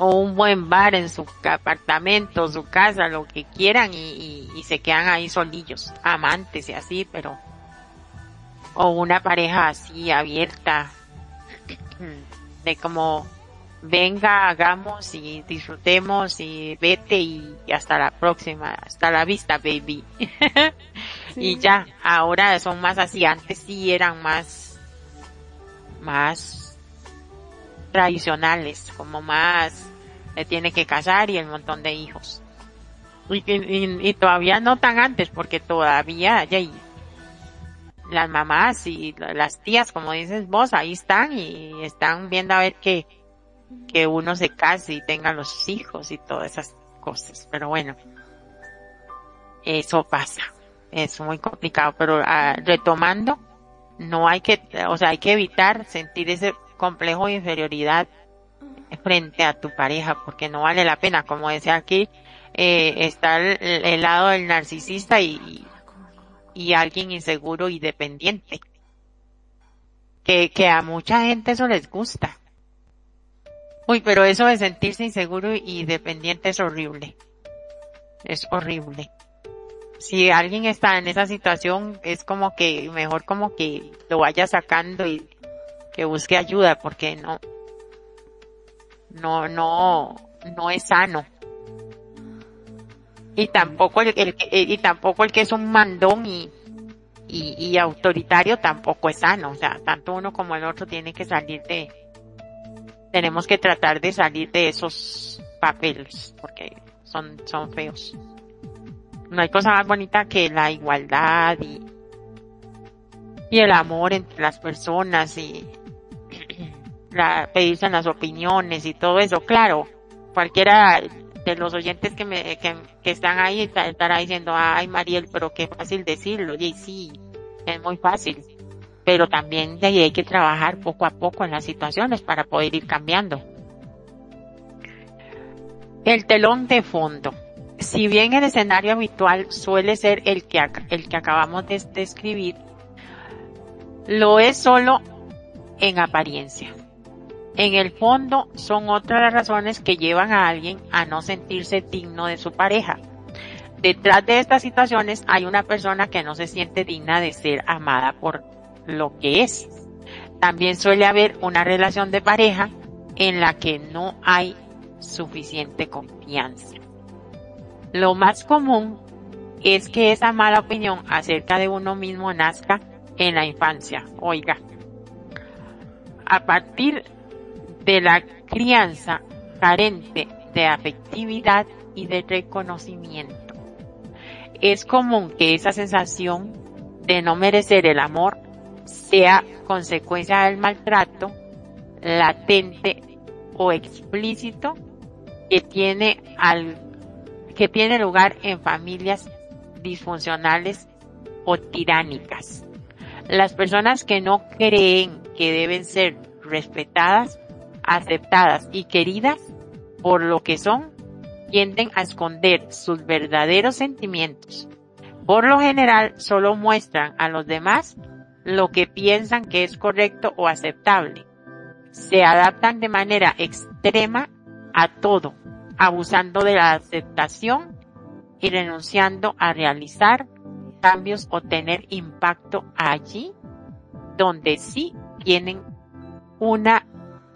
O un buen bar en su apartamento, su casa, lo que quieran y, y, se quedan ahí solillos, amantes y así, pero o una pareja así abierta de como venga, hagamos y disfrutemos y vete y hasta la próxima, hasta la vista, baby. y ya, ahora son más así, antes sí eran más, más tradicionales, como más se tiene que casar y el montón de hijos. Y, y, todavía no tan antes, porque todavía ya, las mamás y las tías, como dices vos, ahí están y están viendo a ver que, que uno se case y tenga los hijos y todas esas cosas. Pero bueno, eso pasa. Es muy complicado, pero ah, retomando, no hay que, o sea, hay que evitar sentir ese complejo de inferioridad frente a tu pareja porque no vale la pena como decía aquí eh, está el, lado del narcisista y, y alguien inseguro y dependiente. Que, que a mucha gente eso les gusta. Uy pero eso de sentirse inseguro y dependiente es horrible. Es horrible. Si alguien está en esa situación es como que mejor como que lo vaya sacando y que busque ayuda porque no, no, no, no es sano. Y tampoco el, el, y tampoco el que es un mandón y, y, autoritario tampoco es sano. O sea, tanto uno como el otro tiene que salir de, tenemos que tratar de salir de esos papeles porque son, son feos. No hay cosa más bonita que la igualdad y, y el amor entre las personas y, la, pedirse las opiniones y todo eso. Claro, cualquiera de los oyentes que me, están ahí estará diciendo, ay Mariel, pero qué fácil decirlo. Y sí, es muy fácil. Pero también ahí hay que trabajar poco a poco en las situaciones para poder ir cambiando. El telón de fondo. Si bien el escenario habitual suele ser el que, el que acabamos de describir, lo es solo en apariencia. En el fondo son otras las razones que llevan a alguien a no sentirse digno de su pareja. Detrás de estas situaciones hay una persona que no se siente digna de ser amada por lo que es. También suele haber una relación de pareja en la que no hay suficiente confianza. Lo más común es que esa mala opinión acerca de uno mismo nazca en la infancia. Oiga, a partir de la crianza carente de afectividad y de reconocimiento. Es común que esa sensación de no merecer el amor sea consecuencia del maltrato latente o explícito que tiene al, que tiene lugar en familias disfuncionales o tiránicas. Las personas que no creen que deben ser respetadas aceptadas y queridas por lo que son, tienden a esconder sus verdaderos sentimientos. Por lo general, solo muestran a los demás lo que piensan que es correcto o aceptable. Se adaptan de manera extrema a todo, abusando de la aceptación y renunciando a realizar cambios o tener impacto allí donde sí tienen una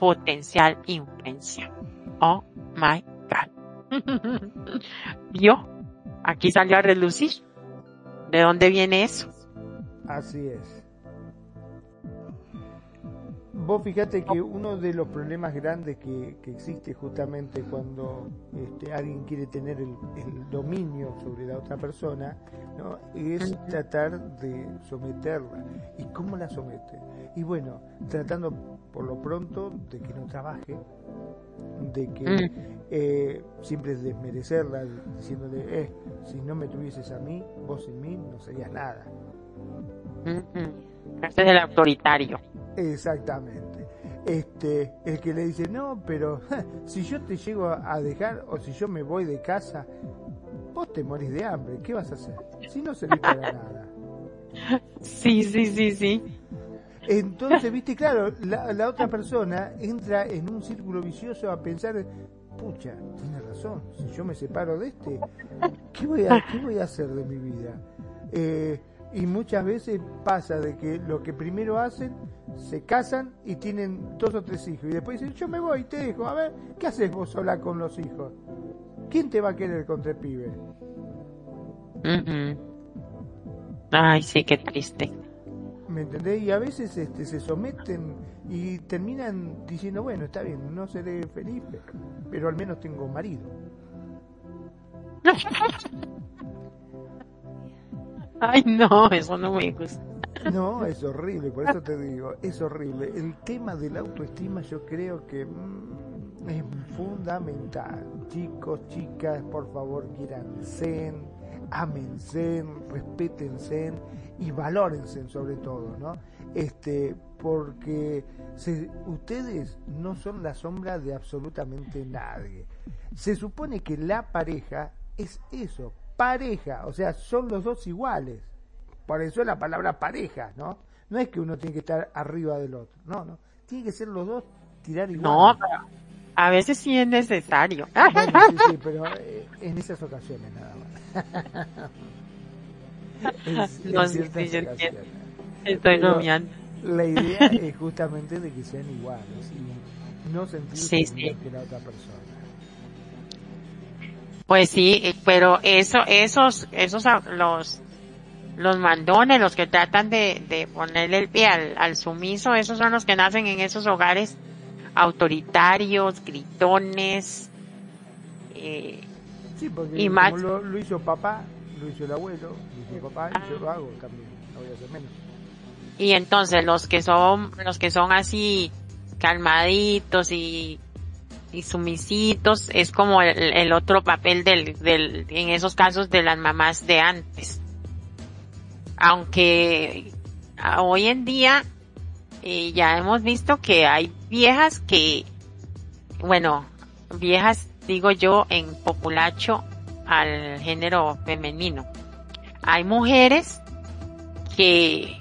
potencial influencia. Oh my God. ¿Vio? Aquí salió a relucir. ¿De dónde viene eso? Así es. Vos fíjate que uno de los problemas grandes que, existe justamente cuando este, alguien quiere tener el, dominio sobre la otra persona ¿no? es tratar de someterla. ¿Y cómo la somete? Y bueno, tratando por lo pronto de que no trabaje, de que mm. eh, siempre desmerecerla, diciéndole, eh, si no me tuvieses a mí, vos sin mí no serías nada. Este es el autoritario. Exactamente. Este, el que le dice, no, pero si yo te llego a dejar o si yo me voy de casa, vos te morís de hambre, ¿qué vas a hacer? Si no servís para nada. Sí, sí, sí, sí. Entonces, viste, claro, la, la, otra persona entra en un círculo vicioso a pensar, pucha, tiene razón, si yo me separo de este, ¿qué voy a, qué voy a hacer de mi vida? Eh, y muchas veces pasa de que lo que primero hacen, se casan y tienen dos o tres hijos. Y después dicen, yo me voy, y te dejo. A ver, ¿qué haces vos sola con los hijos? ¿Quién te va a querer contra el pibe? Ay, sí, qué triste. ¿Me entendés? Y a veces este, se someten y terminan diciendo, bueno, está bien, no seré feliz, pero al menos tengo marido. Ay, no, eso no me gusta. No, es horrible, por eso te digo, es horrible. El tema de la autoestima yo creo que mm, es fundamental. Chicos, chicas, por favor, quieranse, amense, respétense y valórense sobre todo, ¿no? Este, porque ustedes no son la sombra de absolutamente nadie. Se supone que la pareja es eso, pareja, o sea, son los dos iguales. Por eso es la palabra pareja, ¿no? No es que uno tiene que estar arriba del otro, no, no. Tiene que ser los dos tirar igual. No, a veces sí es necesario. Bueno, sí, sí, pero eh, en esas ocasiones nada más. no, sí, Estoy bromeando. La idea es justamente de que sean iguales y no sentirse sí, que la otra persona. Pues sí, pero eso, esos, esos, los, los mandones, los que tratan de, de ponerle el pie al, sumiso, esos son los que nacen en esos hogares autoritarios, gritones, eh, sí, porque y más. Lo, hizo papá, lo hizo el abuelo, lo hizo papá y yo lo hago también, no voy a hacer menos. Y entonces los que son, los que son así calmaditos y y sumisitos es como el, otro papel del, del, en esos casos de las mamás de antes. Aunque hoy en día eh, ya hemos visto que hay viejas que, bueno, viejas digo yo en populacho al género femenino. Hay mujeres que,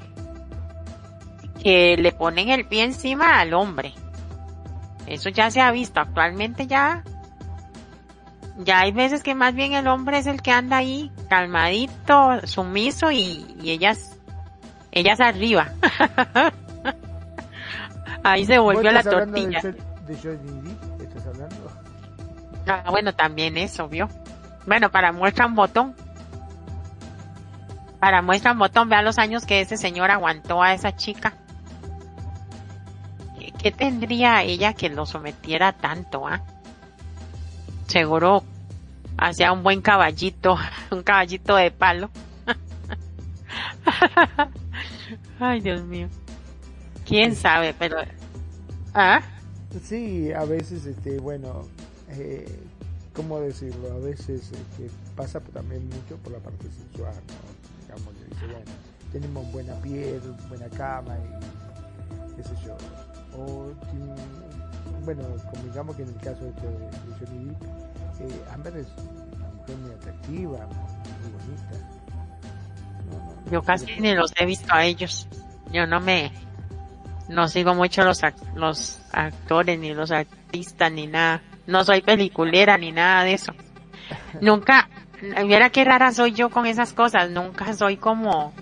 que le ponen el pie encima al hombre eso ya se ha visto. Actualmente ya, ya hay veces que más bien el hombre es el que anda ahí calmadito, sumiso y, ellas, ellas arriba. ahí se volvió la tortilla. De, ¿Estás hablando? Ah, bueno, también eso, ¿vio? Bueno, para muestra un botón. Para muestra un botón, vea los años que ese señor aguantó a esa chica. ¿Qué tendría ella que lo sometiera tanto, ah? Seguro hacía un buen caballito, un caballito de palo. Ay, Dios mío. ¿Quién sabe? Pero... ¿Ah? Sí, a veces, este, bueno, eh, ¿cómo decirlo? A veces este, pasa también mucho por la parte sexual, ¿no? Digamos, dice, bueno, tenemos buena piel, buena cama y qué sé yo o bueno, como digamos que en el caso de, Johnny Depp, eh, Amber es una mujer muy atractiva, muy bonita. Yo casi ni los he visto a ellos. Yo no me, no sigo mucho los, los actores, ni los artistas, ni nada. No soy peliculera, ni nada de eso. Nunca, mira qué rara soy yo con esas cosas. Nunca soy como,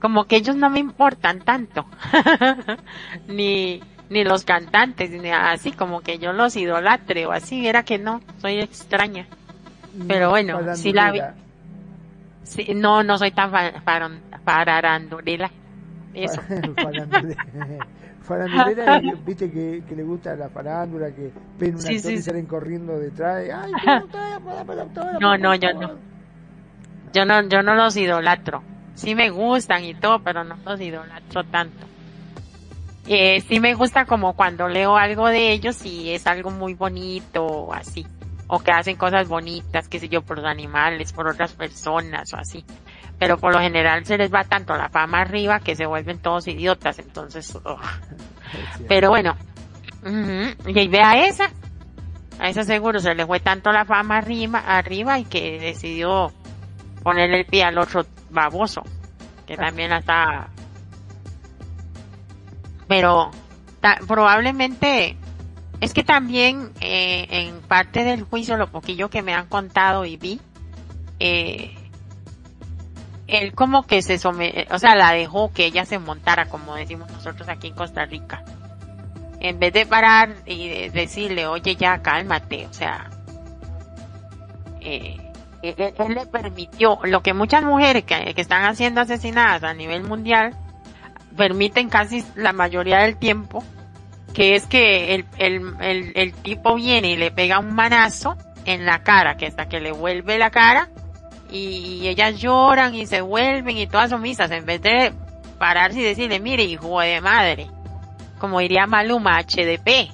como que ellos no me importan tanto, ni, ni los cantantes, ni así como que yo los idolatre o así, era que no, soy extraña. Pero bueno, si la vi. Sí, no, no soy tan farandulera. eso. farandulera, viste que, que, le gusta la farándula, que ven una sí, y salen corriendo detrás. Ay, no, no, yo no. Yo no, yo no los idolatro. Sí me gustan y todo, pero no los idolatro tanto. Eh, sí me gusta como cuando leo algo de ellos y es algo muy bonito o así. O que hacen cosas bonitas, qué sé yo, por los animales, por otras personas o así. Pero por lo general se les va tanto la fama arriba que se vuelven todos idiotas, entonces, pero bueno. Y ve a esa. A esa seguro se le fue tanto la fama arriba, arriba y que decidió ponerle el pie al otro baboso, que también la está pero probablemente es que también eh, en parte del juicio, lo poquillo que me han contado y vi, eh, él como que se somete, o sea, la dejó que ella se montara, como decimos nosotros aquí en Costa Rica. En vez de parar y decirle, oye, ya cálmate, o sea, eh, él, le permitió, lo que muchas mujeres que, están haciendo asesinadas a nivel mundial, permiten casi la mayoría del tiempo, que es que el, el, el, tipo viene y le pega un manazo en la cara, que hasta que le vuelve la cara, y ellas lloran y se vuelven y todas son misas, en vez de pararse y decirle, mire, hijo de madre, como diría Maluma, HDP.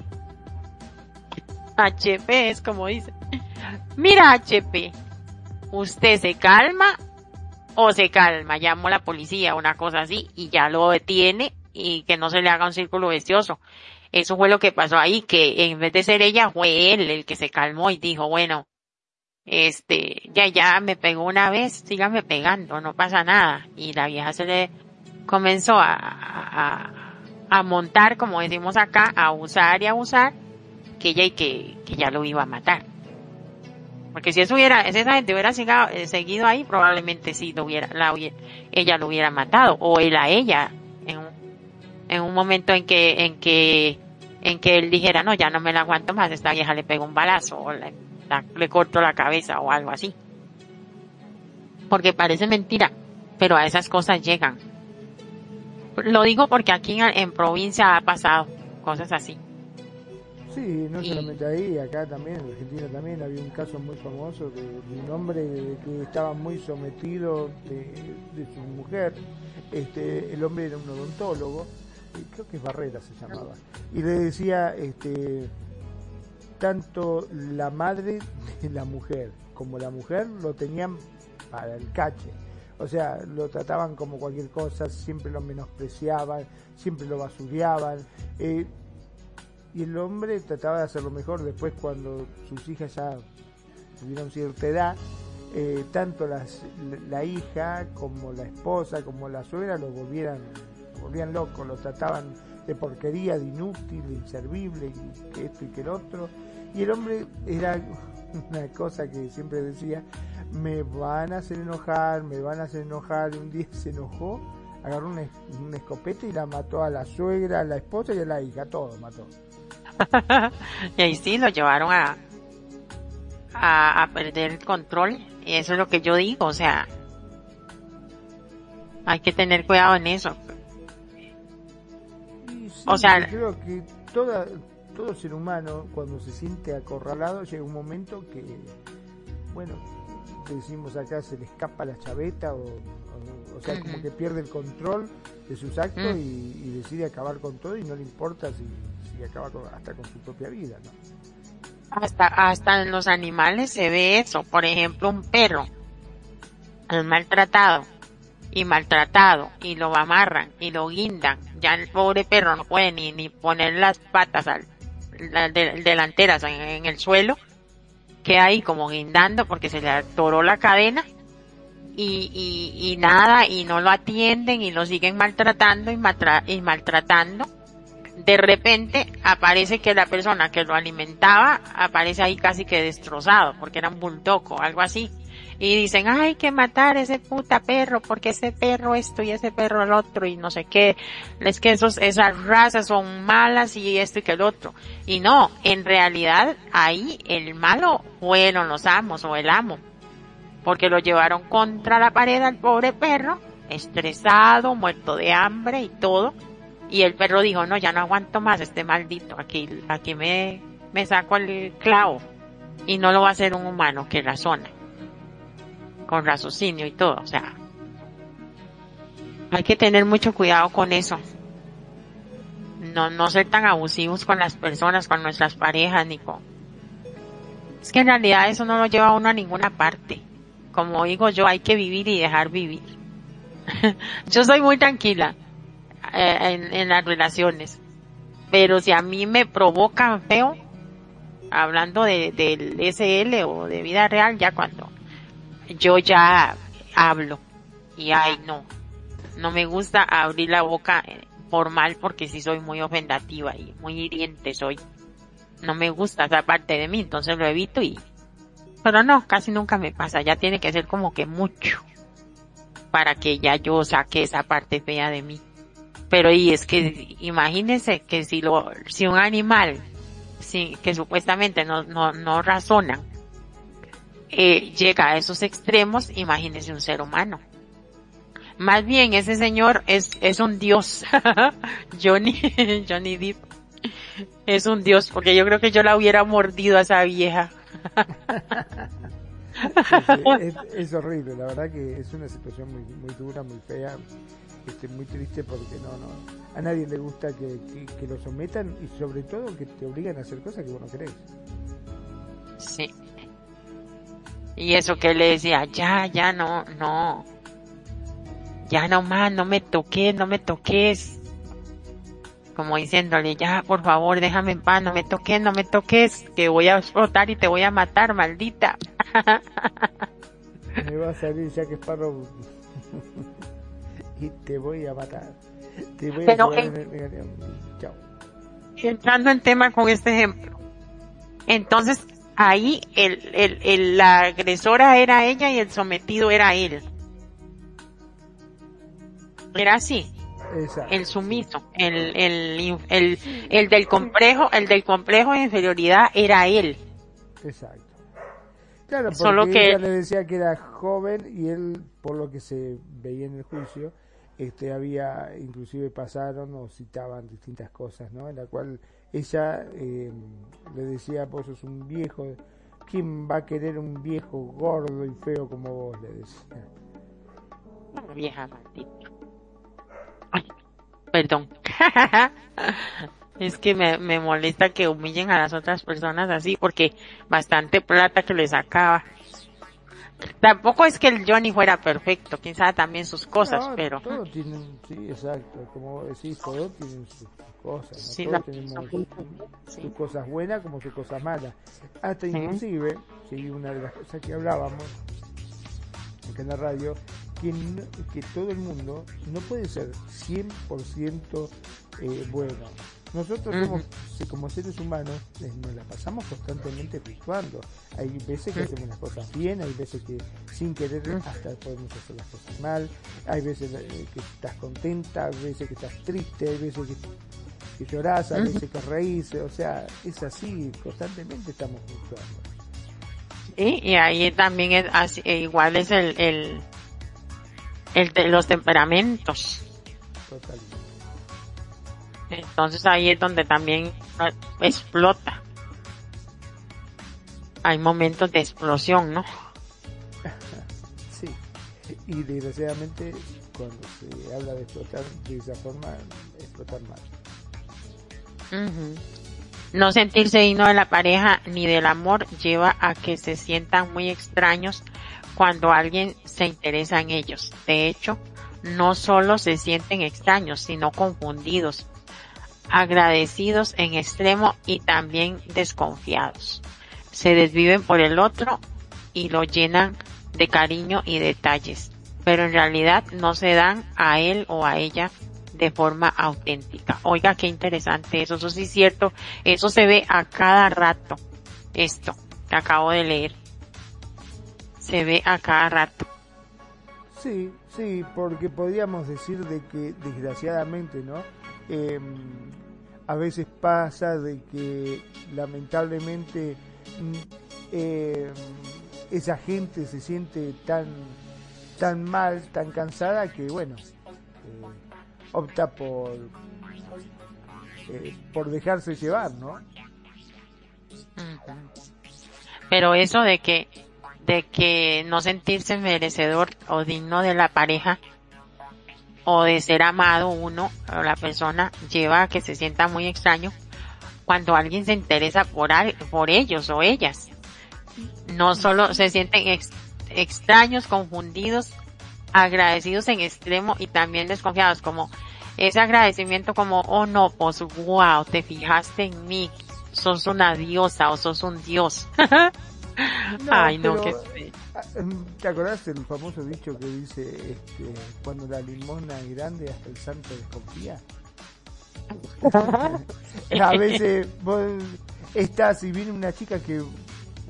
HP es como dice. Mira, HP, usted se calma o se calma, llamo a la policía, una cosa así, y ya lo detiene y que no se le haga un círculo vicioso. Eso fue lo que pasó ahí, que en vez de ser ella, fue él el que se calmó y dijo, bueno, este, ya, ya me pegó una vez, sígame pegando, no pasa nada. Y la vieja se le comenzó a, a, a montar, como decimos acá, a usar y a usar, que ella y que, que ya lo iba a matar. Porque si eso hubiera, si esa gente hubiera eh, seguido ahí, probablemente sí lo hubiera, la ella lo hubiera matado, o él a ella, en un, en un momento en que, en que, en que él dijera, no, ya no me la aguanto más, esta vieja le pego un balazo, o le corto la cabeza, o algo así. Porque parece mentira, pero a esas cosas llegan. Lo digo porque aquí en, en provincia ha pasado cosas así. Sí, no solamente ahí, acá también, en Argentina también había un caso muy famoso de, un hombre que estaba muy sometido de, su mujer. Este, el hombre era un odontólogo, creo que es Barrera se llamaba, y le decía, este, tanto la madre de la mujer como la mujer lo tenían para el cache. O sea, lo trataban como cualquier cosa, siempre lo menospreciaban, siempre lo basureaban. Eh, y el hombre trataba de hacerlo mejor después cuando sus hijas ya tuvieron cierta edad, eh, tanto las, la hija como la esposa como la suegra lo volvieran, volvían locos, lo trataban de porquería, de inútil, de inservible, y que esto y que el otro. Y el hombre era una cosa que siempre decía, me van a hacer enojar, me van a hacer enojar. Un día se enojó, agarró una, una escopeta y la mató a la suegra, a la esposa y a la hija, todo mató. y ahí sí lo llevaron a, a, perder el control. Y eso es lo que yo digo, o sea, hay que tener cuidado en eso. o sea, creo que toda, todo ser humano cuando se siente acorralado llega un momento que, bueno, decimos acá se le escapa la chaveta o, o, sea, como que pierde el control de sus actos mm. y, decide acabar con todo y no le importa si y acaba hasta con su propia vida. Hasta, en los animales se ve eso. Por ejemplo, un perro maltratado y maltratado y lo amarran y lo guindan. Ya el pobre perro no puede ni, ni poner las patas al, delanteras en, el suelo. Queda ahí como guindando porque se le atoró la cadena y, y, nada y no lo atienden y lo siguen maltratando y maltratando de repente aparece que la persona que lo alimentaba aparece ahí casi que destrozado, porque era un bulldog o algo así. Y dicen, hay que matar ese puta perro, porque ese perro esto y ese perro el otro y no sé qué. Es que esos, esas razas son malas y esto y que el otro. Y no, en realidad ahí el malo fueron los amos o el amo. Porque lo llevaron contra la pared al pobre perro estresado, muerto de hambre y todo. Y el perro dijo, no, ya no aguanto más este maldito, aquí, aquí me, me saco el clavo. Y no lo va a hacer un humano que razona. Con raciocinio y todo, o sea. Hay que tener mucho cuidado con eso. No, no ser tan abusivos con las personas, con nuestras parejas, ni con... Es que en realidad eso no lo lleva uno a ninguna parte. Como digo yo, hay que vivir y dejar vivir. yo soy muy tranquila eh, en, las relaciones. Pero si a mí me provocan feo, hablando de, del SL o de vida real, ya cuando yo ya hablo y ay no, no me gusta abrir la boca formal eh, porque si soy muy ofendativa y muy hiriente soy. No me gusta esa parte de mí, entonces lo evito y, pero no, casi nunca me pasa, ya tiene que ser como que mucho para que ya yo saque esa parte fea de mí. Pero y es que imagínense que si lo, si un animal, si, que supuestamente no, no, no razona, eh, llega a esos extremos, imagínense un ser humano. Más bien ese señor es, es un dios. Johnny, Johnny Depp. Es un dios, porque yo creo que yo la hubiera mordido a esa vieja. es, horrible, la verdad que es una situación muy, muy dura, muy fea, este, muy triste porque no, no, a nadie le gusta que, que, lo sometan y sobre todo que te obligan a hacer cosas que vos no querés. Sí. Y eso que le decía, ya, ya no, no, ya no más, no me toques, no me toques. Como diciéndole, ya, por favor, déjame en paz, no me toques, no me toques, que voy a explotar y te voy a matar, maldita. Me va a salir ya que Sparrow te voy a matar. Te voy a Chao. Entrando en tema con este ejemplo. Entonces, ahí el, el, el, la agresora era ella y el sometido era él. Era así. El sumiso, el, el, el, el del complejo, el del complejo de inferioridad era él. Exacto. Claro, porque Solo que ella le decía que era joven y él, por lo que se veía en el juicio, este había, inclusive pasaron o citaban distintas cosas, ¿no? En la cual ella eh, le decía, vos sos un viejo, ¿quién va a querer un viejo gordo y feo como vos? Le decía. Una vieja maldita. perdón. es que me, me molesta que humillen a las otras personas así porque bastante plata que les sacaba. Tampoco es que el Johnny fuera perfecto, quién sabe también sus cosas, pero... Todos tienen, sí, exacto, como decís, todos tienen sus cosas, sí, todos tenemos sus cosas buenas como sus cosas malas. Hasta inclusive, sí, una de las cosas que hablábamos acá en la radio, que, que todo el mundo no puede ser 100% eh, bueno. Nosotros como seres humanos eh, nos la pasamos constantemente fluctuando. Hay veces que hacemos las cosas bien, hay veces que sin querer hasta podemos hacer las cosas mal, hay veces eh, que estás contenta, hay veces que estás triste, hay veces que, lloras, hay veces que reís, o sea, es así, constantemente estamos fluctuando. y ahí también es así, e igual es el, el, el de los temperamentos. Totalmente. Entonces ahí es donde también explota. Hay momentos de explosión, ¿no? sí. Y desgraciadamente cuando se habla de explotar de esa forma, explotar mal. No sentirse digno de la pareja ni del amor lleva a que se sientan muy extraños cuando alguien se interesa en ellos. De hecho, no solo se sienten extraños, sino confundidos, agradecidos en extremo y también desconfiados. Se desviven por el otro y lo llenan de cariño y detalles, pero en realidad no se dan a él o a ella de forma auténtica. Oiga, qué interesante eso, eso sí es cierto, eso se ve a cada rato, esto que acabo de leer. Se ve a cada rato. Sí, sí, porque podríamos decir de que desgraciadamente, ¿no? Eh, a veces pasa de que lamentablemente mm, eh, esa gente se siente tan tan mal, tan cansada que bueno, eh, opta por eh, por dejarse llevar, ¿no? Pero eso de que de que no sentirse merecedor o digno de la pareja o de ser amado uno o la persona lleva a que se sienta muy extraño cuando alguien se interesa por, por ellos o ellas. No solo se sienten extraños, confundidos, agradecidos en extremo y también desconfiados, como ese agradecimiento como, oh no, pues wow, te fijaste en mí, sos una diosa o sos un dios. Ay, no, que... Ah, em, ¿Te acordás del famoso dicho que dice, este, cuando la limosna es grande hasta el santo desconfía? a veces vos estás y viene una chica que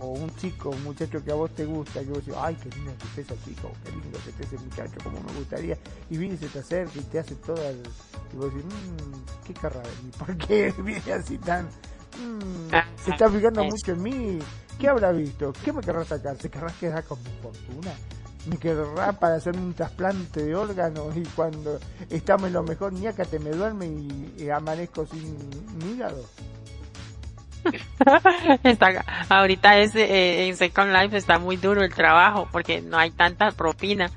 o un chico, un muchacho que a vos te gusta, que vos decís, ay, qué lindo que esté ese chico, qué lindo que esté ese muchacho, como me gustaría, y viene y se te acerca y te hace toda el... y vos decís, mmm, qué carra ¿por qué viene así tan... Mmm, se está fijando mucho en mí, ¿qué habrá visto? ¿Qué me querrá sacar? ¿Se querrá quedar con mi fortuna? ¿Me querrá para hacerme un trasplante de órganos y cuando estamos en lo mejor, ni acá te me duerme y, amanezco sin hígado? está, ahorita es, eh, en Second Life está muy duro el trabajo porque no hay tanta propina.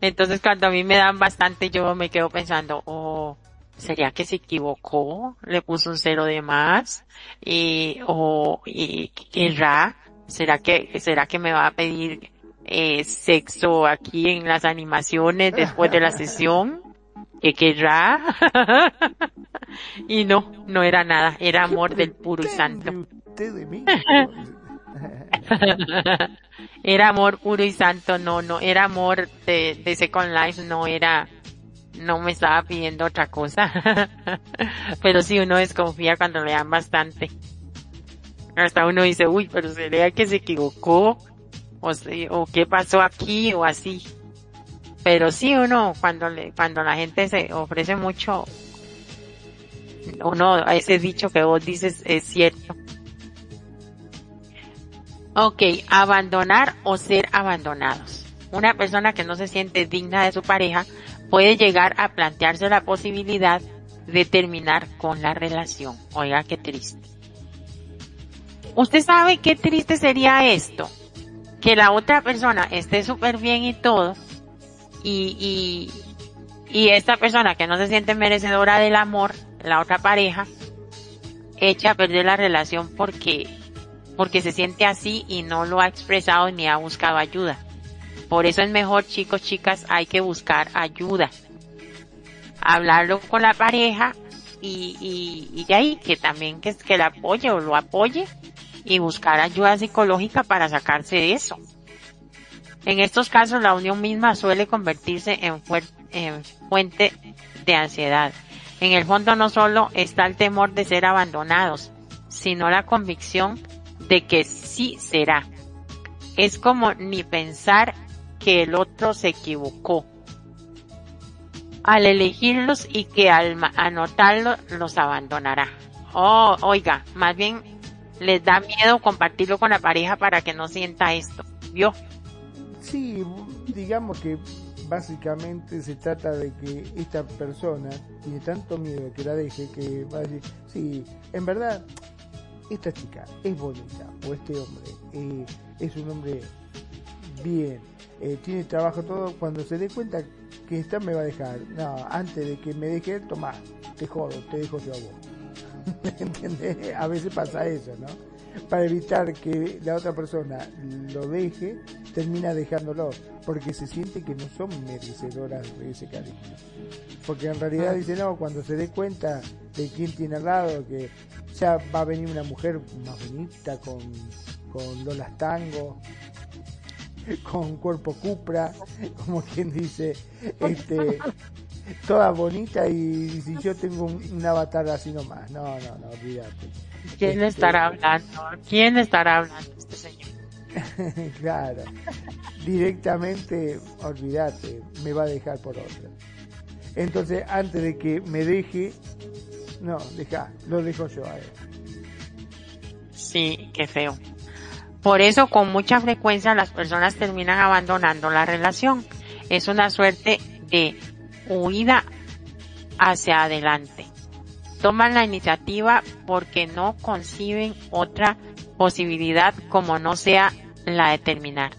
Entonces cuando a mí me dan bastante yo me quedo pensando, oh, ¿sería que se equivocó? Le puso un cero de más y, o, y, querrá, ¿será que, será que me va a pedir eh, sexo aquí en las animaciones después de la sesión? ¿Qué querrá? y no, no era nada, era amor del puro y santo. era amor puro y santo, no, no, era amor de, de Second Life, no era, no me estaba pidiendo otra cosa. pero sí uno desconfía cuando le dan bastante. Hasta uno dice, uy, pero sería que se equivocó, o, o qué pasó aquí, o así. Pero sí uno, cuando le, cuando la gente se ofrece mucho, uno, ese dicho que vos dices es cierto. Ok, abandonar o ser abandonados. Una persona que no se siente digna de su pareja puede llegar a plantearse la posibilidad de terminar con la relación. Oiga, qué triste. ¿Usted sabe qué triste sería esto? Que la otra persona esté súper bien y todo, y, y, y esta persona que no se siente merecedora del amor, la otra pareja, echa a perder la relación porque, porque se siente así y no lo ha expresado ni ha buscado ayuda. Por eso es mejor, chicos, chicas, hay que buscar ayuda. Hablarlo con la pareja y, y ahí que también que, que la apoye o lo apoye y buscar ayuda psicológica para sacarse de eso. En estos casos la unión misma suele convertirse en, fuente de ansiedad. En el fondo no solo está el temor de ser abandonados, sino la convicción de que sí será. Es como ni pensar que el otro se equivocó. Al elegirlos y que al anotarlo los abandonará. Oh, oiga, más bien les da miedo compartirlo con la pareja para que no sienta esto. ¿Vio? Sí, digamos que básicamente se trata de que esta persona tiene tanto miedo que la deje que va a decir, sí, en verdad, esta chica es bonita o este hombre eh, es un hombre bien, eh, tiene trabajo todo, cuando se dé cuenta que esta me va a dejar, no, antes de que me deje, toma, te jodo, te dejo yo a vos. ¿Entendés? A veces pasa eso, ¿no? para evitar que la otra persona lo deje, termina dejándolo, porque se siente que no son merecedoras de ese cariño. Porque en realidad ah. dice, no, cuando se dé cuenta de quién tiene al lado, que ya va a venir una mujer más bonita, con, con lolas tango, con cuerpo cupra, como quien dice, este toda bonita y si yo tengo un, avatar así nomás. No, no, no, olvídate. ¿Quién este, estará hablando? ¿Quién estará hablando este señor? claro. Directamente, olvídate, me va a dejar por otra. Entonces, antes de que me deje, no, deja, lo dejo yo a él. Sí, qué feo. Por eso, con mucha frecuencia, las personas terminan abandonando la relación es una suerte de huida hacia adelante. Toman la iniciativa porque no conciben otra posibilidad como no sea la de terminar,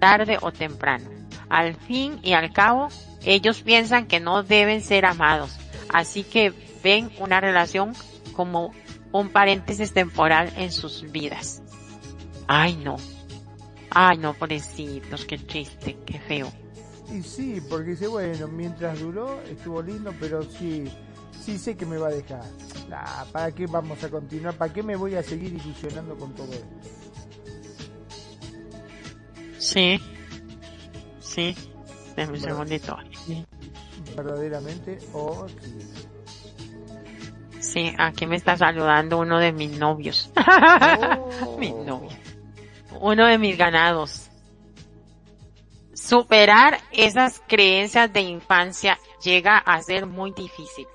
tarde o temprano. Al fin y al cabo, ellos piensan que no deben ser amados, así que ven una relación como un paréntesis temporal en sus vidas. Ay no. Ay no, pobrecitos, qué triste, qué feo. Y sí, porque dice, bueno, mientras duró, estuvo lindo, pero sí, sí sé que me va a dejar. ¿Para qué vamos a continuar? ¿Para qué me voy a seguir ilusionando con todo esto? Sí, sí, déjame un segundito. Verdaderamente, o sí. aquí me está saludando uno de mis novios. Oh. mi novio. Uno de mis ganados. Superar esas creencias de infancia llega a ser muy difícil.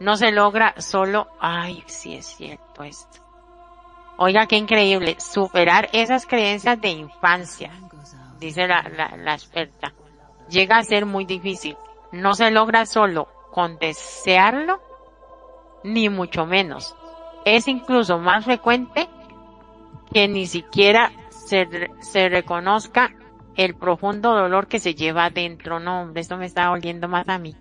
No se logra solo, ay, sí es cierto esto. Oiga, qué increíble, superar esas creencias de infancia, dice la, la, experta, llega a ser muy difícil. No se logra solo con desearlo, ni mucho menos. Es incluso más frecuente que ni siquiera se, se reconozca el profundo dolor que se lleva dentro. No, hombre, esto me está oliendo más a mí.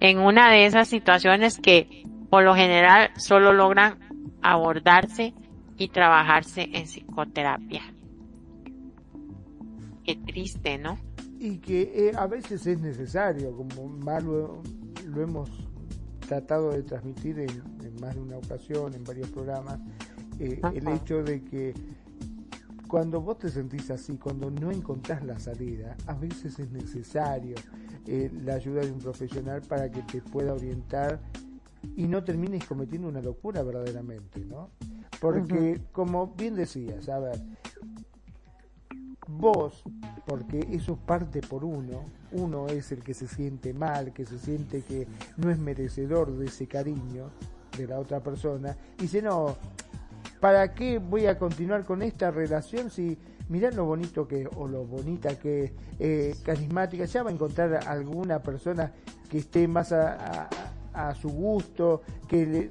En una de esas situaciones que por lo general solo logran abordarse y trabajarse en psicoterapia. Qué triste, ¿no? Y que eh, a veces es necesario, como más lo, hemos tratado de transmitir en, más de una ocasión, en varios programas, eh, el hecho de que cuando vos te sentís así, cuando no encontrás la salida, a veces es necesario eh, la ayuda de un profesional para que te pueda orientar y no termines cometiendo una locura verdaderamente, ¿no? Porque, como bien decías, a ver, vos, porque eso parte por uno, uno es el que se siente mal, que se siente que no es merecedor de ese cariño de la otra persona, y dice, no, ¿para qué voy a continuar con esta relación si mirá lo bonito que o lo bonita que eh, carismática ya va a encontrar alguna persona que esté más a, su gusto que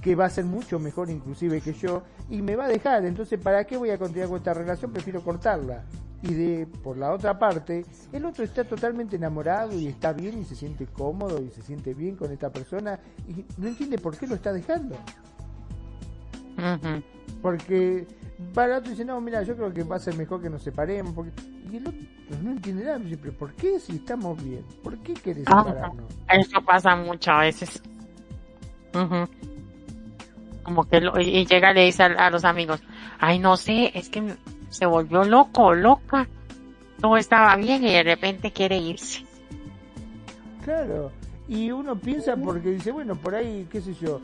que va a ser mucho mejor inclusive que yo y me va a dejar entonces para qué voy a continuar con esta relación prefiero cortarla. Y de por la otra parte el otro está totalmente enamorado y está bien y se siente cómodo y se siente bien con esta persona y no entiende por qué lo está dejando porque para otro dice, no, mira, yo creo que va a ser mejor que nos separemos. Porque... Y el otro no entiende nada. Dice, pero ¿por qué si estamos bien? ¿Por qué querés ah, separarnos? Eso pasa mucho a veces. Como que y llega y le dice a, los amigos, ay, no sé, es que se volvió loco, loca. Todo estaba bien y de repente quiere irse. Claro. Y uno piensa porque dice, bueno, por ahí, qué sé yo,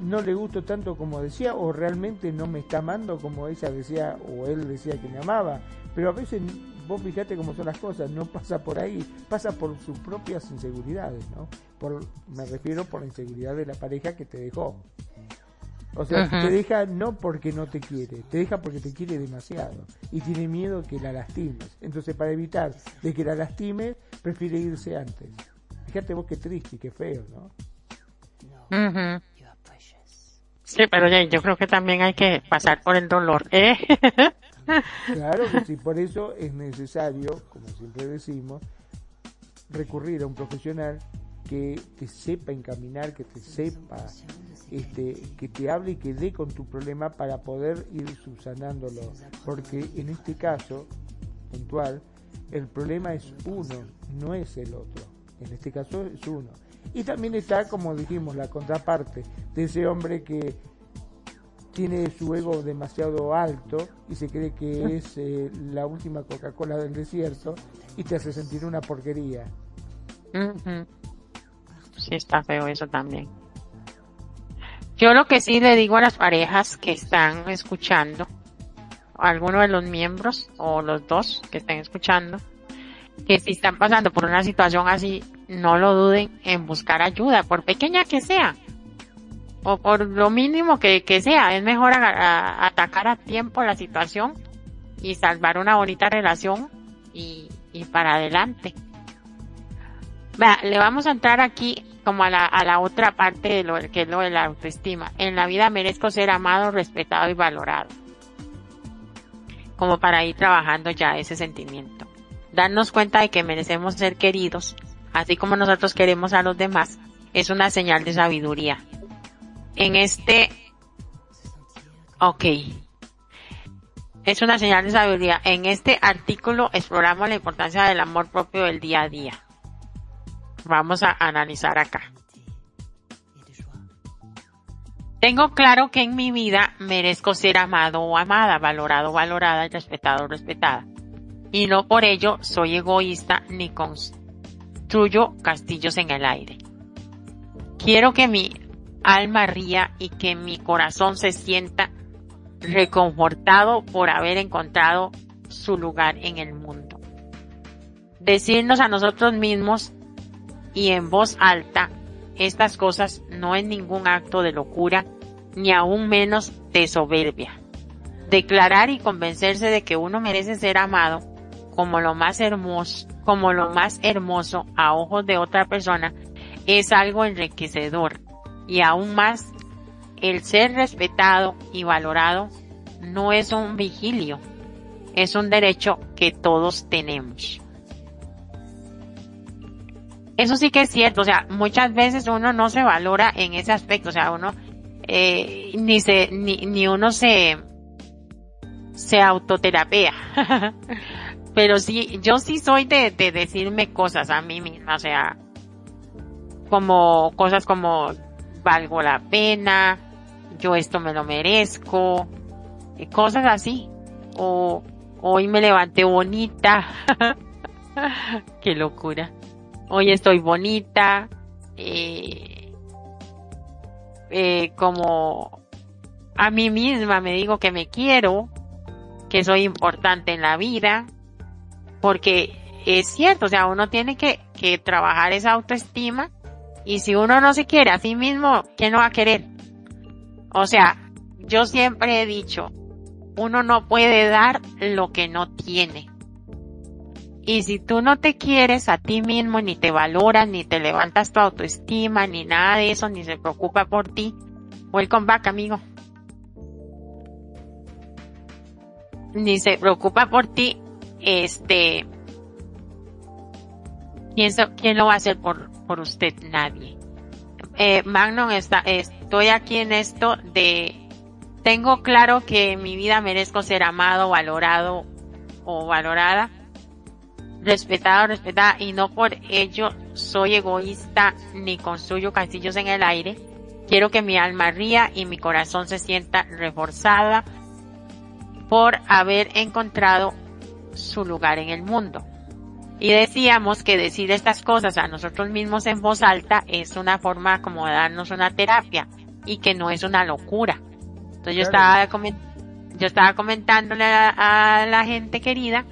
no le gusto tanto como decía o realmente no me está amando como ella decía o él decía que me amaba. Pero a veces vos fíjate cómo son las cosas, no pasa por ahí, pasa por sus propias inseguridades, ¿no? Por, me refiero por la inseguridad de la pareja que te dejó. O sea, te deja no porque no te quiere, te deja porque te quiere demasiado y tiene miedo que la lastimes. Entonces, para evitar de que la lastimes, prefiere irse antes. Fíjate vos qué triste y qué feo, ¿no? Sí, pero yo creo que también hay que pasar por el dolor, ¿eh? Claro que sí, por eso es necesario, como siempre decimos, recurrir a un profesional que te sepa encaminar, que te sepa, este, que te hable y que dé con tu problema para poder ir subsanándolo. Porque en este caso puntual, el problema es uno, no es el otro. En este caso es uno. Y también está, como dijimos, la contraparte de ese hombre que tiene su ego demasiado alto y se cree que es eh, la última Coca-Cola del desierto y te hace sentir una porquería. Sí, está feo eso también. Yo lo que sí le digo a las parejas que están escuchando, alguno de los miembros o los dos que estén escuchando, que si están pasando por una situación así, no lo duden en buscar ayuda, por pequeña que sea, o por lo mínimo que, sea. Es mejor atacar a tiempo la situación y salvar una bonita relación y, y para adelante. Vea, le vamos a entrar aquí como a la, a la otra parte de lo que es lo de la autoestima. En la vida merezco ser amado, respetado y valorado. Como para ir trabajando ya ese sentimiento. Darnos cuenta de que merecemos ser queridos, así como nosotros queremos a los demás, es una señal de sabiduría. En este, ok, es una señal de sabiduría. En este artículo exploramos la importancia del amor propio del día a día. Vamos a analizar acá. Tengo claro que en mi vida merezco ser amado o amada, valorado o valorada, respetado o respetada. Y no por ello soy egoísta ni castillos en el aire. Quiero que mi alma ría y que mi corazón se sienta reconfortado por haber encontrado su lugar en el mundo. Decirnos a nosotros mismos y en voz alta estas cosas no es ningún acto de locura ni aún menos de soberbia. Declarar y convencerse de que uno merece ser amado como lo más hermoso, como lo más hermoso a ojos de otra persona es algo enriquecedor y aún más el ser respetado y valorado no es un vigilio, es un derecho que todos tenemos. Eso sí que es cierto, o sea, muchas veces uno no se valora en ese aspecto, o sea, uno eh, ni se ni, ni uno se se autoterapea. Pero sí, yo sí soy de, de decirme cosas a mí misma, o sea, como cosas como valgo la pena, yo esto me lo merezco, cosas así. O hoy me levanté bonita. Qué locura. Hoy estoy bonita. Eh, eh, como a mí misma me digo que me quiero, que soy importante en la vida, porque es cierto, o sea, uno tiene que, que trabajar esa autoestima y si uno no se quiere a sí mismo, ¿quién lo va a querer? O sea, yo siempre he dicho, uno no puede dar lo que no tiene. Y si tú no te quieres a ti mismo, ni te valoras, ni te levantas tu autoestima, ni nada de eso, ni se preocupa por ti, welcome back, amigo. Ni se preocupa por ti, este, ¿quién, lo va a hacer por, usted? Nadie. Eh, Magnum está, estoy aquí en esto de tengo claro que mi vida merezco ser amado, valorado o valorada, respetado, respetada y no por ello soy egoísta ni construyo castillos en el aire. Quiero que mi alma ría y mi corazón se sienta reforzada por haber encontrado su lugar en el mundo. Y decíamos que decir estas cosas a nosotros mismos en voz alta es una forma como de darnos una terapia y que no es una locura. Entonces yo estaba yo estaba comentándole a, la gente querida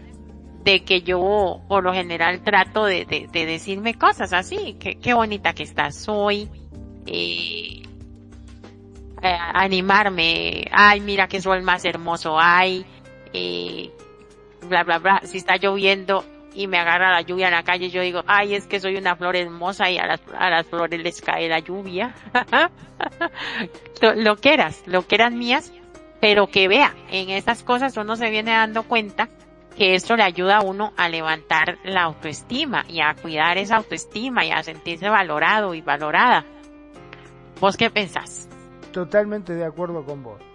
de que yo por lo general trato de, de, decirme cosas así, que qué bonita que estás hoy, eh, eh, animarme, ay mira que sol más hermoso hay, eh, bla bla bla, si está lloviendo y me agarra la lluvia en la calle, yo digo, ay es que soy una flor hermosa y a las, flores les cae la lluvia. lo que eras, lo que eran mías, pero que vea, en estas cosas uno se viene dando cuenta que esto le ayuda a uno a levantar la autoestima y a cuidar esa autoestima y a sentirse valorado y valorada. ¿Vos qué pensás? Totalmente de acuerdo con vos.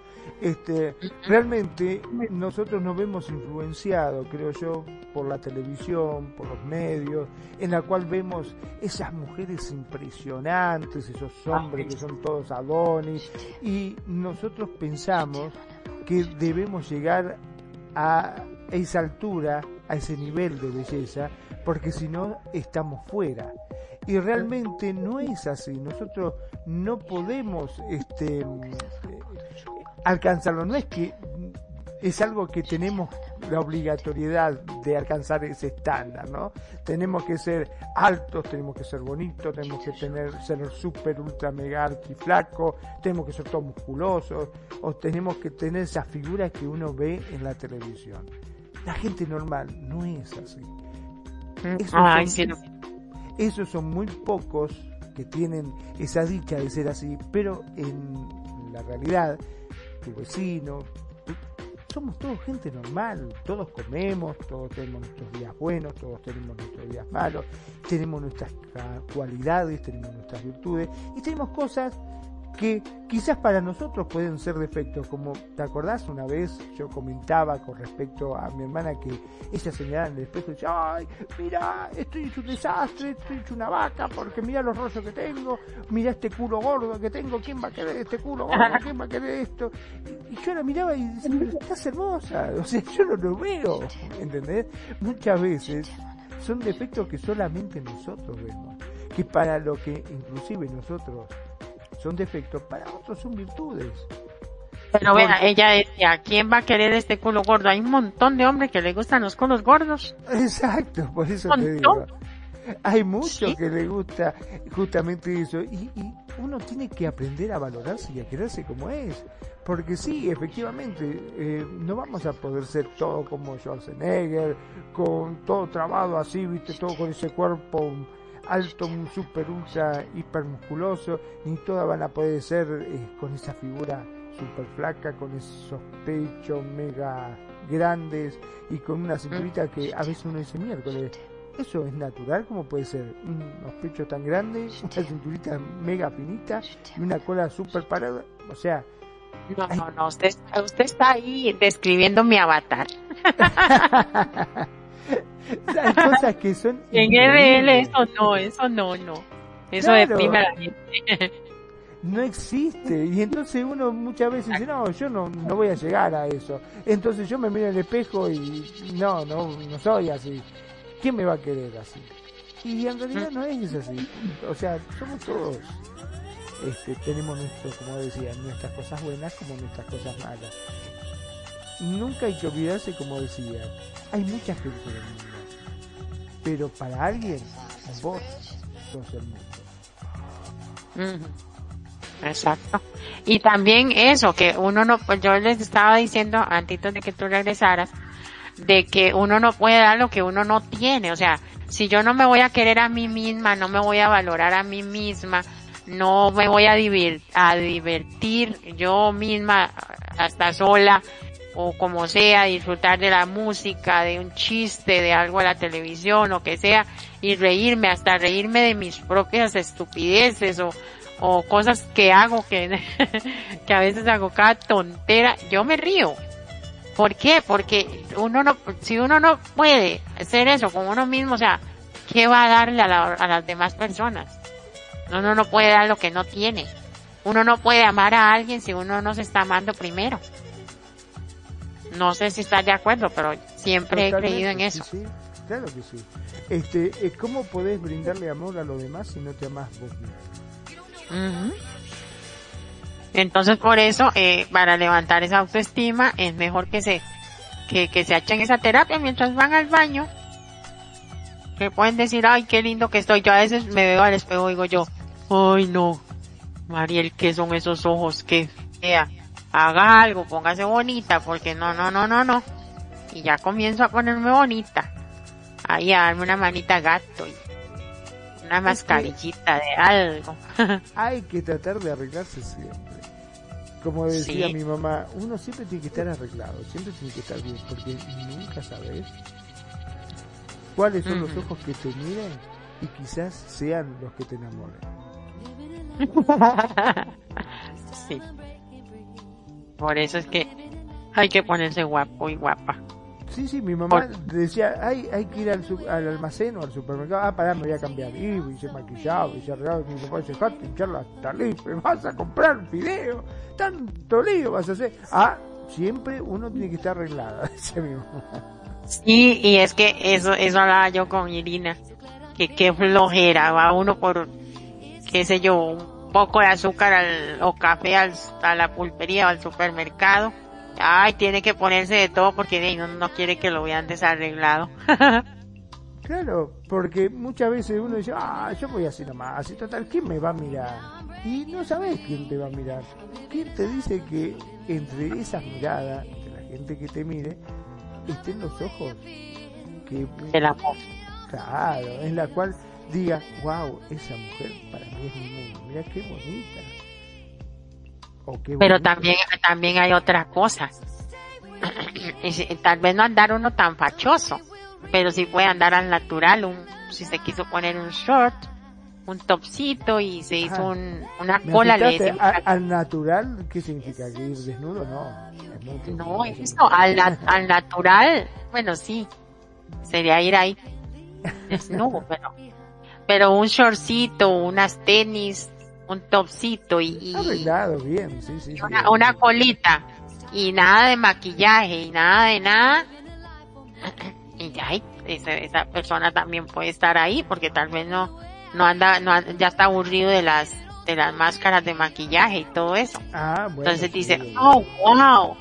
Este, realmente nosotros nos vemos influenciados, creo yo, por la televisión, por los medios, en la cual vemos esas mujeres impresionantes, esos hombres que son todos adonis, y nosotros pensamos que debemos llegar a esa altura, a ese nivel de belleza, porque si no estamos fuera. Y realmente no es así. Nosotros no podemos este, alcanzarlo. No es que es algo que tenemos la obligatoriedad de alcanzar ese estándar, ¿no? Tenemos que ser altos, tenemos que ser bonitos, tenemos que tener, ser súper, ultra, mega, flaco, tenemos que ser todos musculosos, o tenemos que tener esas figuras que uno ve en la televisión. La gente normal no es así. esos son muy pocos que tienen esa dicha de ser así, pero en la realidad, tu vecino, somos todos gente normal, todos comemos, todos tenemos nuestros días buenos, todos tenemos nuestros días malos, tenemos nuestras cualidades, tenemos nuestras virtudes y tenemos cosas que quizás para nosotros pueden ser defectos, como te acordás una vez yo comentaba con respecto a mi hermana que ella señalaba en el espejo y decía, ay, mira, estoy hecho un desastre, estoy hecho una vaca, porque mira los rollos que tengo, mira este culo gordo que tengo, ¿quién va a querer este culo gordo? ¿Quién va a querer esto? Y, yo la miraba y decía, pero estás hermosa, o sea, yo no lo veo, ¿entendés? Muchas veces son defectos que solamente nosotros vemos, que para lo que inclusive nosotros son defectos, para otros son virtudes. Pero vea, ella decía, ¿quién va a querer este culo gordo? Hay un montón de hombres que le gustan los culos gordos. Exacto, por eso te digo. Hay mucho que le gusta justamente eso. Y, uno tiene que aprender a valorarse y a quererse como es. Porque sí, efectivamente, eh, no vamos a poder ser todo como Schwarzenegger, con todo trabado así, viste, todo con ese cuerpo alto, super ultra, hiper musculoso, ni todas van a poder ser eh, con esa figura super flaca, con esos pechos mega grandes y con una cinturita que a veces uno dice miércoles. ¿Eso es natural? ¿Cómo puede ser? Unos pechos tan grandes, una cinturita mega finita y una cola super parada. O sea, no, no, no, usted, usted está ahí describiendo mi avatar. Hay cosas que son. En RL eso no, eso no, no. Eso deprime a la gente. no existe. Y entonces uno muchas veces dice, no, yo no, no voy a llegar a eso. Entonces yo me miro en el espejo y no, no, no soy así. ¿Quién me va a querer así? Y en realidad no es así. O sea, somos todos. Este, tenemos nuestro, como decía, nuestras cosas buenas como nuestras cosas malas. Nunca hay que olvidarse, como decía, hay mucha gente mundo pero para alguien, vos sos el mundo. Exacto. Y también eso, que uno no, pues yo les estaba diciendo antes de que tú regresaras, de que uno no puede dar lo que uno no tiene. O sea, si yo no me voy a querer a mí misma, no me voy a valorar a mí misma, no me voy a, a divertir yo misma hasta sola, o como sea, disfrutar de la música, de un chiste, de algo a la televisión, o que sea, y reírme, hasta reírme de mis propias estupideces o, o cosas que hago que, que a veces hago cada tontera, yo me río. ¿Por qué? Porque uno no, si uno no puede hacer eso con uno mismo, o sea, ¿qué va a darle a, a las demás personas? Uno no puede dar lo que no tiene. Uno no puede amar a alguien si uno no se está amando primero. No sé si estás de acuerdo, pero siempre he creído en eso. Sí, claro que sí. Este, eh, ¿Cómo podés brindarle amor a los demás si no te amas vos mismo? Entonces, por eso, eh, para levantar esa autoestima, es mejor que se, que, que se echen esa terapia mientras van al baño. Que pueden decir, ay, qué lindo que estoy. Yo a veces me veo al espejo y digo yo, ay, no, Mariel, ¿qué son esos ojos? Qué fea haga algo, póngase bonita, porque no, no, no, no, no. Y ya comienzo a ponerme bonita. Ahí a darme una manita gato y una mascarillita de algo. hay que tratar de arreglarse siempre. Como decía mi mamá, uno siempre tiene que estar arreglado, siempre tiene que estar bien, porque nunca sabes cuáles son los ojos que te miran y quizás sean los que te enamoren. sí. Por eso es que hay que ponerse guapo y guapa. Sí, sí, mi mamá decía, hay, hay que ir al, al, almacén o al supermercado. Ah, pará, me voy a cambiar. Y, se maquillaba, y se arreglaba. Y mi papá dice, Jate, hinchar la me vas a comprar video. Tanto lío vas a hacer. Ah, siempre uno tiene que estar arreglada, dice mi mamá. Sí, y es que eso, eso hablaba yo con Irina. Que qué flojera, va uno por, qué sé yo, poco de azúcar al, o café al, a la pulpería o al supermercado. Ay, tiene que ponerse de todo porque no, no quiere que lo vean desarreglado. claro, porque muchas veces uno dice, ah, yo voy así nomás, y total, ¿quién me va a mirar? Y no sabes quién te va a mirar. ¿Quién te dice que entre esas miradas, entre la gente que te mire, estén los ojos? Que... El amor. Claro, en la cual diga, wow, esa mujer para mí es mi mundo, mira qué bonita. Pero también, también hay otra cosa. Tal vez no andar uno tan fachoso, pero si puede andar al natural, un, si se quiso poner un short, un topcito y se hizo un, una cola le al natural qué significa que ir desnudo no no eso al, al natural bueno sí sería ir ahí desnudo pero pero un shortcito unas tenis un topcito y, arreglado bien sí sí, una, una colita y nada de maquillaje y nada de nada y ya esa, esa persona también puede estar ahí porque tal vez no no anda, no ya está aburrido de las de las máscaras de maquillaje y todo eso. Ah, bueno, Entonces dice, oh wow,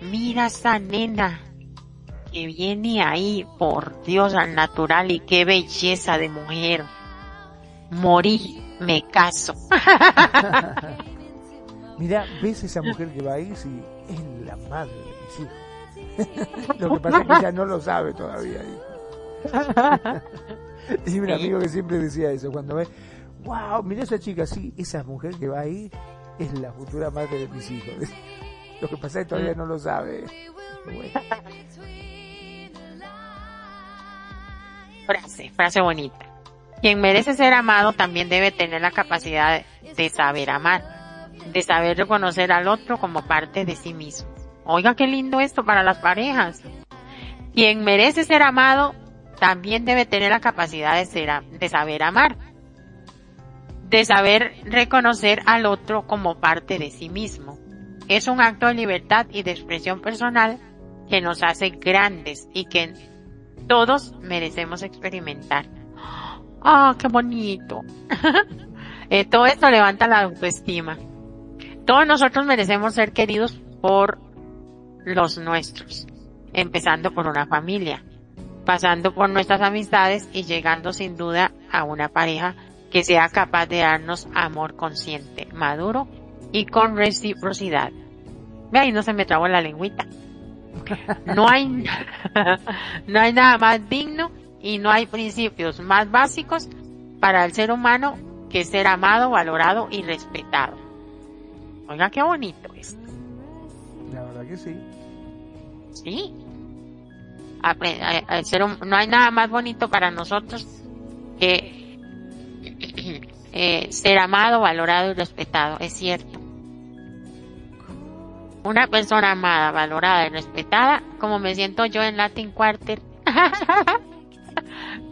mira esa nena que viene ahí, por Dios, al natural y qué belleza de mujer. Morí, me caso. mira, ves esa mujer que va ahí, sí, es la madre de mis hijos. lo que pasa es que ella no lo sabe todavía. Y un amigo que siempre decía eso, cuando ve, wow, mira esa chica, sí, esa mujer que va ahí es la futura madre de mis hijos. Lo que pasa es que todavía no lo sabe. Frase, frase bonita. Quien merece ser amado también debe tener la capacidad de saber amar, de saber reconocer al otro como parte de sí mismo. Oiga, qué lindo esto para las parejas. Quien merece ser amado también debe tener la capacidad de, ser, de saber amar, de saber reconocer al otro como parte de sí mismo. Es un acto de libertad y de expresión personal que nos hace grandes y que todos merecemos experimentar. ¡Ah, qué bonito! Eh, todo esto levanta la autoestima. Todos nosotros merecemos ser queridos por los nuestros, empezando por una familia pasando por nuestras amistades y llegando sin duda a una pareja que sea capaz de darnos amor consciente, maduro y con reciprocidad. Ve ahí no se me trabó la lengüita. No hay, no hay nada más digno y no hay principios más básicos para el ser humano que ser amado, valorado y respetado. Oiga, qué bonito es. La verdad que sí. Sí no hay nada más bonito para nosotros que eh, ser amado, valorado y respetado, es cierto. Una persona amada, valorada y respetada, como me siento yo en Latin Quarter.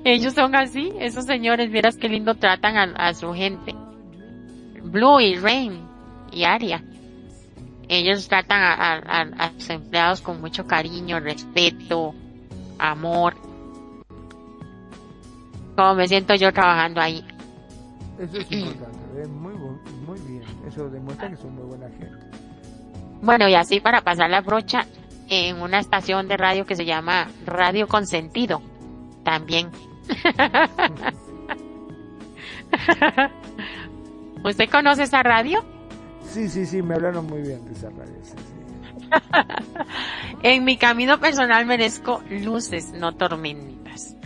Ellos son así, esos señores, vieras qué lindo tratan a, su gente. Blue y Rain y Aria. Ellos tratan a, sus empleados con mucho cariño, respeto, amor. Como me siento yo trabajando ahí. Eso es importante, muy, muy bien. Eso demuestra que son muy buena gente. Bueno, y así para pasar la brocha, en una estación de radio que se llama Radio Consentido, también. ¿Usted conoce esa radio? Sí, sí, sí, me hablaron muy bien de esa radio. en mi camino personal merezco luces, no tormentas.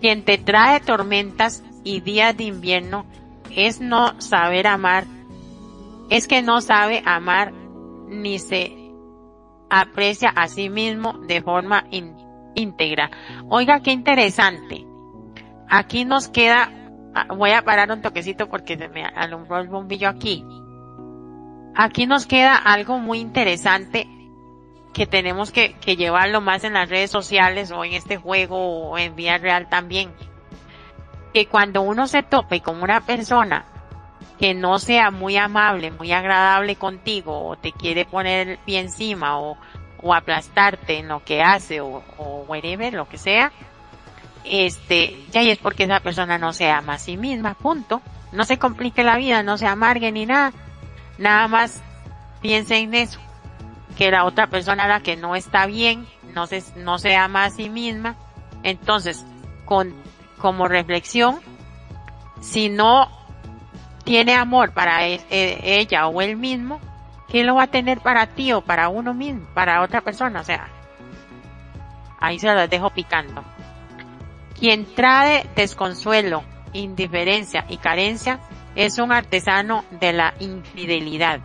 Quien te trae tormentas y días de invierno es no saber amar, es que no sabe amar ni se aprecia a sí mismo de forma íntegra. Oiga, qué interesante. Aquí nos queda, ah, voy a parar un toquecito porque me alumbró el bombillo aquí. Aquí nos queda algo muy interesante que tenemos que, llevarlo más en las redes sociales o en este juego o en vía real también. Que cuando uno se tope con una persona que no sea muy amable, muy agradable contigo, o te quiere poner el pie encima, o, o aplastarte en lo que hace, o, o whatever, lo que sea, este, ya y es porque esa persona no se ama a sí misma, punto. No se complique la vida, no se amargue ni nada. Nada más piense en eso que la otra persona la que no está bien, no se, no se ama a sí misma. Entonces, con, como reflexión, si no tiene amor para e, ella o él mismo, ¿qué lo va a tener para ti o para uno mismo, para otra persona? O sea, ahí se las dejo picando. Quien trae desconsuelo, indiferencia y carencia es un artesano de la infidelidad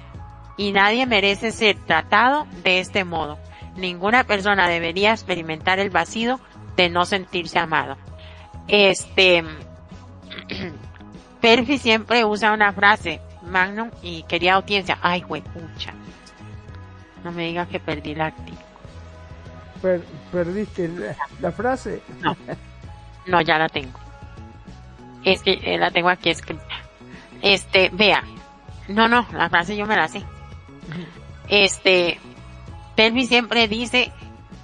y nadie merece ser tratado de este modo. Ninguna persona debería experimentar el vacío de no sentirse amado. Este, Perfi siempre usa una frase, Magnum y quería audiencia, ay güey, pucha. No me digas que perdí la artículo. ¿Perdiste la, frase? No. No, ya la tengo. Es que eh, la tengo aquí escrita. Este, vea. No, no, la frase yo me la sé. Este, Perfi siempre dice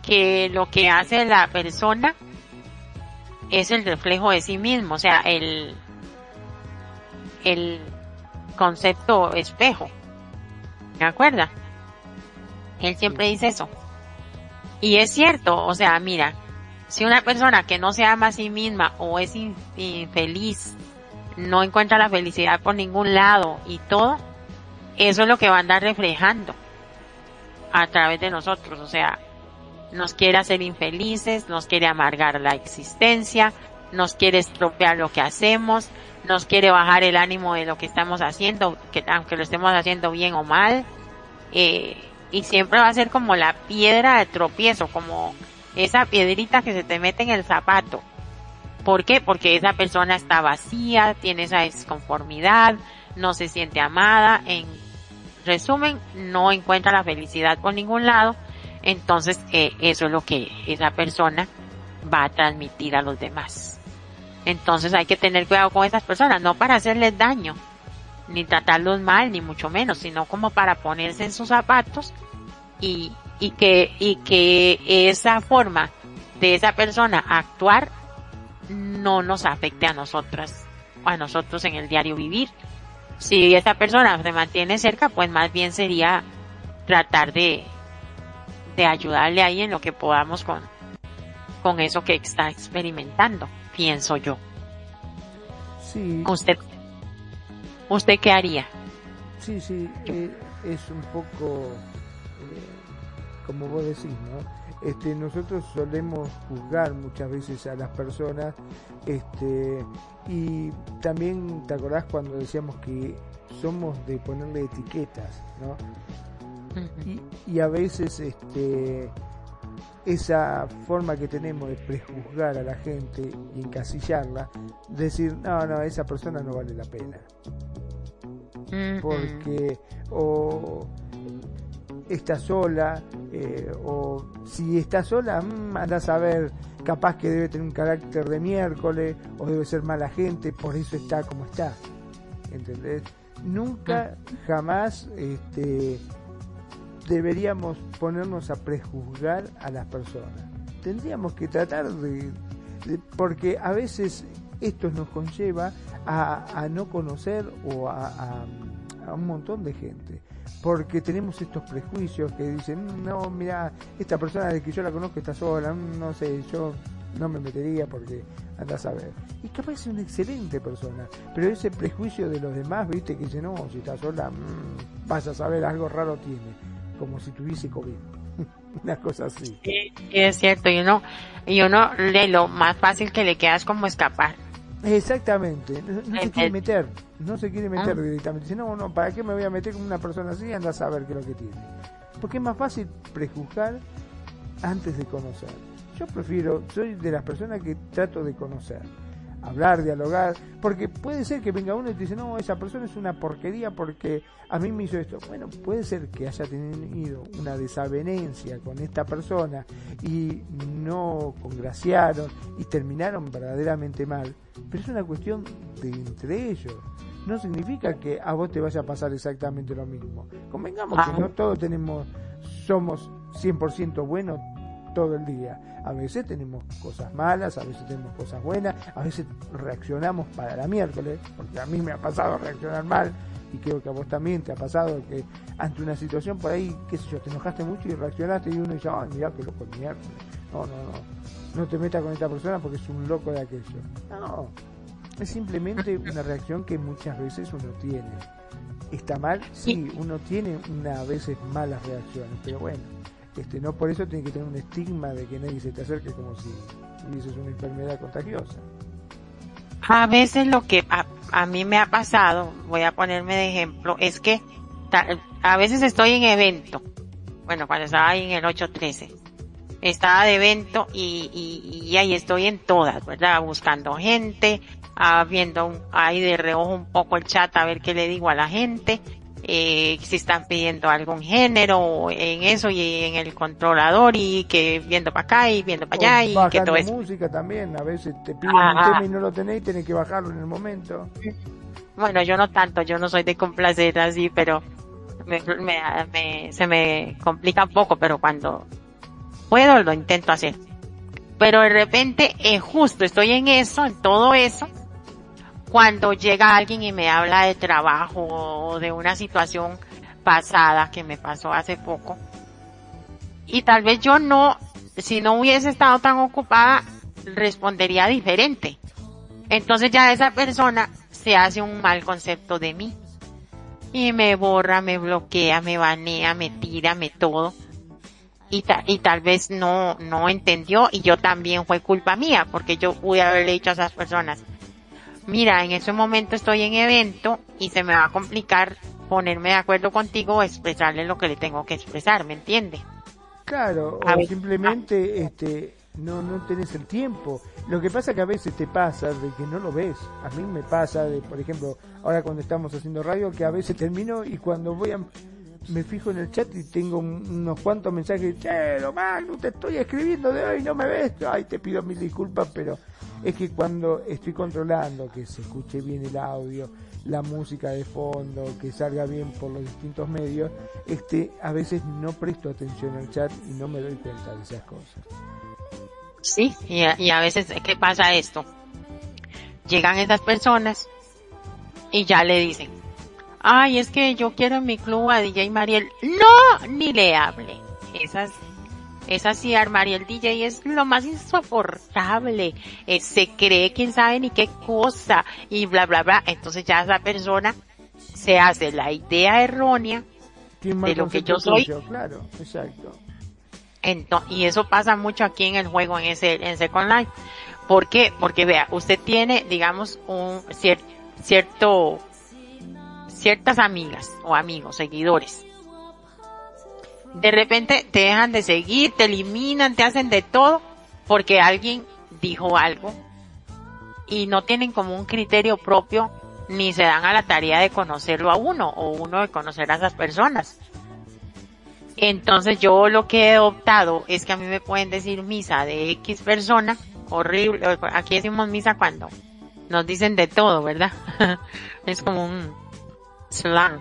que lo que hace la persona es el reflejo de sí mismo, o sea, el, el concepto espejo. ¿Me acuerda? Él siempre dice eso. Y es cierto, o sea, mira, si una persona que no se ama a sí misma o es infeliz, no encuentra la felicidad por ningún lado y todo, eso es lo que va a andar reflejando a través de nosotros, o sea, nos quiere hacer infelices, nos quiere amargar la existencia, nos quiere estropear lo que hacemos, nos quiere bajar el ánimo de lo que estamos haciendo, que aunque lo estemos haciendo bien o mal, eh, y siempre va a ser como la piedra de tropiezo, como esa piedrita que se te mete en el zapato. ¿Por qué? Porque esa persona está vacía, tiene esa desconformidad, no se siente amada, en resumen, no encuentra la felicidad por ningún lado, entonces eh, eso es lo que esa persona va a transmitir a los demás. Entonces hay que tener cuidado con esas personas, no para hacerles daño, ni tratarlos mal, ni mucho menos, sino como para ponerse en sus zapatos y, y que, y que esa forma de esa persona actuar no nos afecte a nosotras, a nosotros en el diario vivir. Si esa persona se mantiene cerca, pues más bien sería tratar de, de ayudarle ahí en lo que podamos con, con eso que está experimentando, pienso yo. Sí. ¿Usted, usted qué haría? Sí, sí, eh, es un poco como vos decís, ¿no? Este, nosotros solemos juzgar muchas veces a las personas, este, y también te acordás cuando decíamos que somos de ponerle etiquetas, ¿no? y, a veces este, esa forma que tenemos de prejuzgar a la gente y encasillarla, decir, no, no, esa persona no vale la pena. Porque o está sola, eh, o si está sola, mmm, anda a saber, capaz que debe tener un carácter de miércoles, o debe ser mala gente, por eso está como está. ¿Entendés? Nunca, jamás, este, deberíamos ponernos a prejuzgar a las personas. Tendríamos que tratar de, porque a veces esto nos conlleva a, no conocer o a, un montón de gente. Porque tenemos estos prejuicios que dicen, no, mira, esta persona de que yo la conozco está sola, no sé, yo no me metería porque andas a ver. Y capaz es una excelente persona, pero ese prejuicio de los demás, viste, que dice, no, si está sola, mmm, vas a saber, algo raro tiene como si tuviese COVID. Una cosa así. Sí, es cierto, y uno, y uno le lo más fácil que le queda es como escapar. Exactamente, no, se quiere meter, no se quiere meter ah. directamente. Dice, no, no, ¿para qué me voy a meter con una persona así? Anda a saber qué es lo que tiene. Porque es más fácil prejuzgar antes de conocer. Yo prefiero, soy de las personas que trato de conocer hablar, dialogar, porque puede ser que venga uno y te dice, no, esa persona es una porquería porque a mí me hizo esto. Bueno, puede ser que haya tenido una desavenencia con esta persona y no congraciaron y terminaron verdaderamente mal, pero es una cuestión de entre ellos. No significa que a vos te vaya a pasar exactamente lo mismo. Convengamos que no todos tenemos, somos 100% buenos todo el día. A veces tenemos cosas malas, a veces tenemos cosas buenas, a veces reaccionamos para la miércoles, porque a mí me ha pasado reaccionar mal y creo que a vos también te ha pasado que ante una situación por ahí, qué sé yo, te enojaste mucho y reaccionaste y uno dice, ay, mira qué loco el miércoles. No, no, no, no te metas con esta persona porque es un loco de aquello. No, es simplemente una reacción que muchas veces uno tiene. ¿Está mal? Sí, uno tiene una, a veces malas reacciones, pero bueno este, no por eso tiene que tener un estigma de que nadie se te acerque como si y eso es una enfermedad contagiosa. A veces lo que a, mí me ha pasado, voy a ponerme de ejemplo, es que a veces estoy en evento. Bueno, cuando estaba ahí en el 813, estaba de evento y, y, ahí estoy en todas, ¿verdad? Buscando gente, ah, viendo ahí de reojo un poco el chat a ver qué le digo a la gente eh, si están pidiendo algún género en eso y en el controlador y que viendo para acá y viendo para allá y que todo eso. música también, a veces te piden un tema y no lo tenéis, tenés que bajarlo en el momento. Bueno, yo no tanto, yo no soy de complacer así, pero me, me, se me complica un poco, pero cuando puedo lo intento hacer. Pero de repente, eh, justo estoy en eso, en todo eso, cuando llega alguien y me habla de trabajo o de una situación pasada que me pasó hace poco. Y tal vez yo no, si no hubiese estado tan ocupada, respondería diferente. Entonces ya esa persona se hace un mal concepto de mí. Y me borra, me bloquea, me banea, me tira, me todo. Y, y tal vez no, no entendió y yo también fue culpa mía porque yo pude haberle dicho a esas personas, mira, en ese momento estoy en evento y se me va a complicar ponerme de acuerdo contigo o expresarle lo que le tengo que expresar, ¿me entiende? Claro, o simplemente este no no tenés el tiempo. Lo que pasa que a veces te pasa de que no lo ves. A mí me pasa de, por ejemplo, ahora cuando estamos haciendo radio que a veces termino y cuando voy a me fijo en el chat y tengo unos cuantos mensajes, che, Magno, te estoy escribiendo de hoy, no me ves. Ay, te pido mil disculpas, pero es que cuando estoy controlando que se escuche bien el audio, la música de fondo, que salga bien por los distintos medios, este, a veces no presto atención al chat y no me doy cuenta de esas cosas. Sí, y a, y a veces, ¿qué pasa esto? Llegan esas personas y ya le dicen, ay, es que yo quiero en mi club a DJ Mariel. No, ni le hable. Esas, esas sí, Mariel DJ es lo más insoportable. Eh, se cree quién sabe ni qué cosa y bla, bla, bla. Entonces ya esa persona se hace la idea errónea de lo que yo soy. Claro, exacto. Entonces, y eso pasa mucho aquí en el juego, en ese, en Second Life. ¿Por qué? Porque vea, usted tiene, digamos, un cierto ciertas amigas o amigos, seguidores. De repente te dejan de seguir, te eliminan, te hacen de todo porque alguien dijo algo y no tienen como un criterio propio ni se dan a la tarea de conocerlo a uno o uno de conocer a esas personas. Entonces yo lo que he optado es que a mí me pueden decir misa de X persona, horrible, aquí decimos misa cuando nos dicen de todo, ¿verdad? es como un, slang.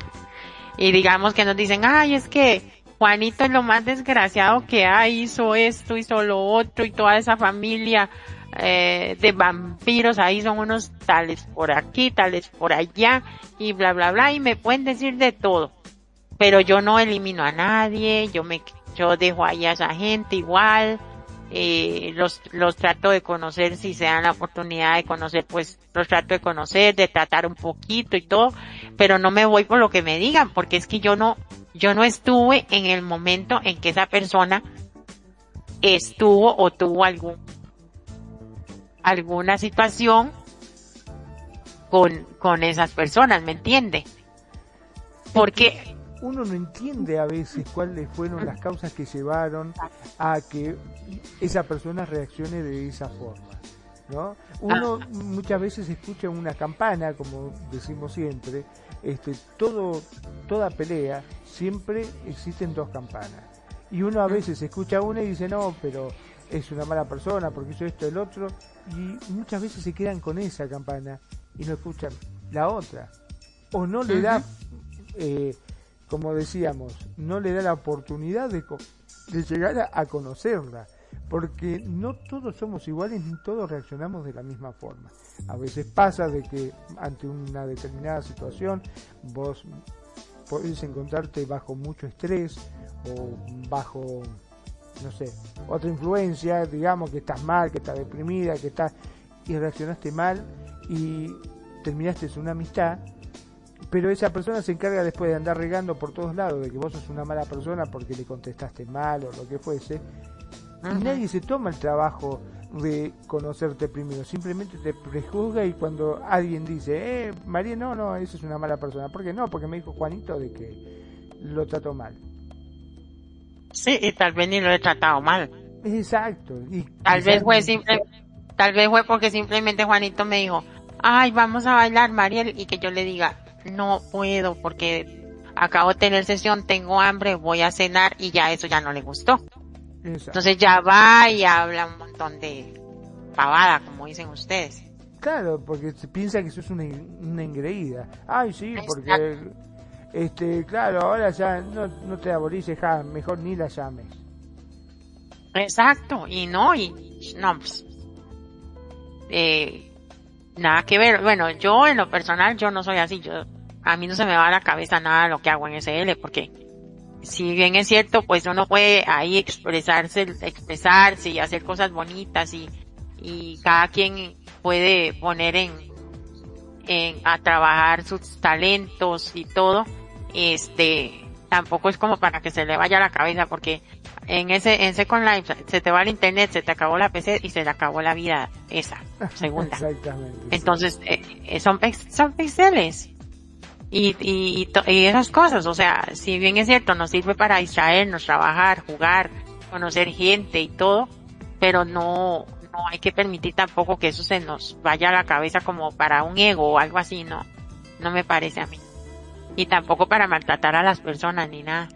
Y digamos que nos dicen, ay, es que Juanito es lo más desgraciado que hay, hizo esto, hizo lo otro y toda esa familia eh, de vampiros, ahí son unos tales por aquí, tales por allá y bla bla bla y me pueden decir de todo. Pero yo no elimino a nadie, yo me, yo dejo ahí a esa gente igual, eh, los, los trato de conocer si se dan la oportunidad de conocer, pues los trato de conocer, de tratar un poquito y todo, pero no me voy por lo que me digan, porque es que yo no, yo no estuve en el momento en que esa persona estuvo o tuvo algún, alguna situación con, con esas personas, ¿me entiende? Porque uno no entiende a veces cuáles fueron las causas que llevaron a que esa persona reaccione de esa forma. ¿no? Uno muchas veces escucha una campana, como decimos siempre, este, todo, toda pelea siempre existen dos campanas. Y uno a veces escucha una y dice, no, pero es una mala persona porque hizo esto, el otro, y muchas veces se quedan con esa campana y no escuchan la otra. O no le da eh, como decíamos, no le da la oportunidad de, de llegar a, conocerla, porque no todos somos iguales ni todos reaccionamos de la misma forma. A veces pasa de que ante una determinada situación vos podés encontrarte bajo mucho estrés o bajo, no sé, otra influencia, digamos que estás mal, que estás deprimida, que estás y reaccionaste mal y terminaste una amistad pero esa persona se encarga después de andar regando por todos lados de que vos sos una mala persona porque le contestaste mal o lo que fuese. Y nadie se toma el trabajo de conocerte primero. Simplemente te prejuzga y cuando alguien dice, eh, María, no, no, eso es una mala persona. ¿Por qué no? Porque me dijo Juanito de que lo trató mal. Sí, y tal vez ni lo he tratado mal. Exacto. Y tal vez fue simple, tal vez fue porque simplemente Juanito me dijo, ay, vamos a bailar, Mariel, y que yo le diga, no puedo porque acabo de tener sesión, tengo hambre, voy a cenar y ya eso ya no le gustó. Entonces ya va y habla un montón de pavada, como dicen ustedes. Claro, porque se piensa que eso es una, una engreída. Ay, sí, porque, este, claro, ahora ya no, no te aborrices, mejor ni la llames. Exacto, y no, y no, pues, eh, nada que ver. Bueno, yo en lo personal, yo no soy así, yo, a mí no se me va a la cabeza nada lo que hago en SL, porque si bien es cierto, pues uno puede ahí expresarse, expresarse y hacer cosas bonitas y, y cada quien puede poner en, en, a trabajar sus talentos y todo, este, tampoco es como para que se le vaya la cabeza porque en ese, en Second Life se te va el internet, se te acabó la PC y se le acabó la vida esa, segunda. Exactamente. Entonces, eh, eh, son, son pixeles y, y, y, esas cosas. O sea, si bien es cierto, nos sirve para distraernos, trabajar, jugar, conocer gente y todo, pero no, no hay que permitir tampoco que eso se nos vaya a la cabeza como para un ego o algo así, no, no me parece a mí. Y tampoco para maltratar a las personas ni nada.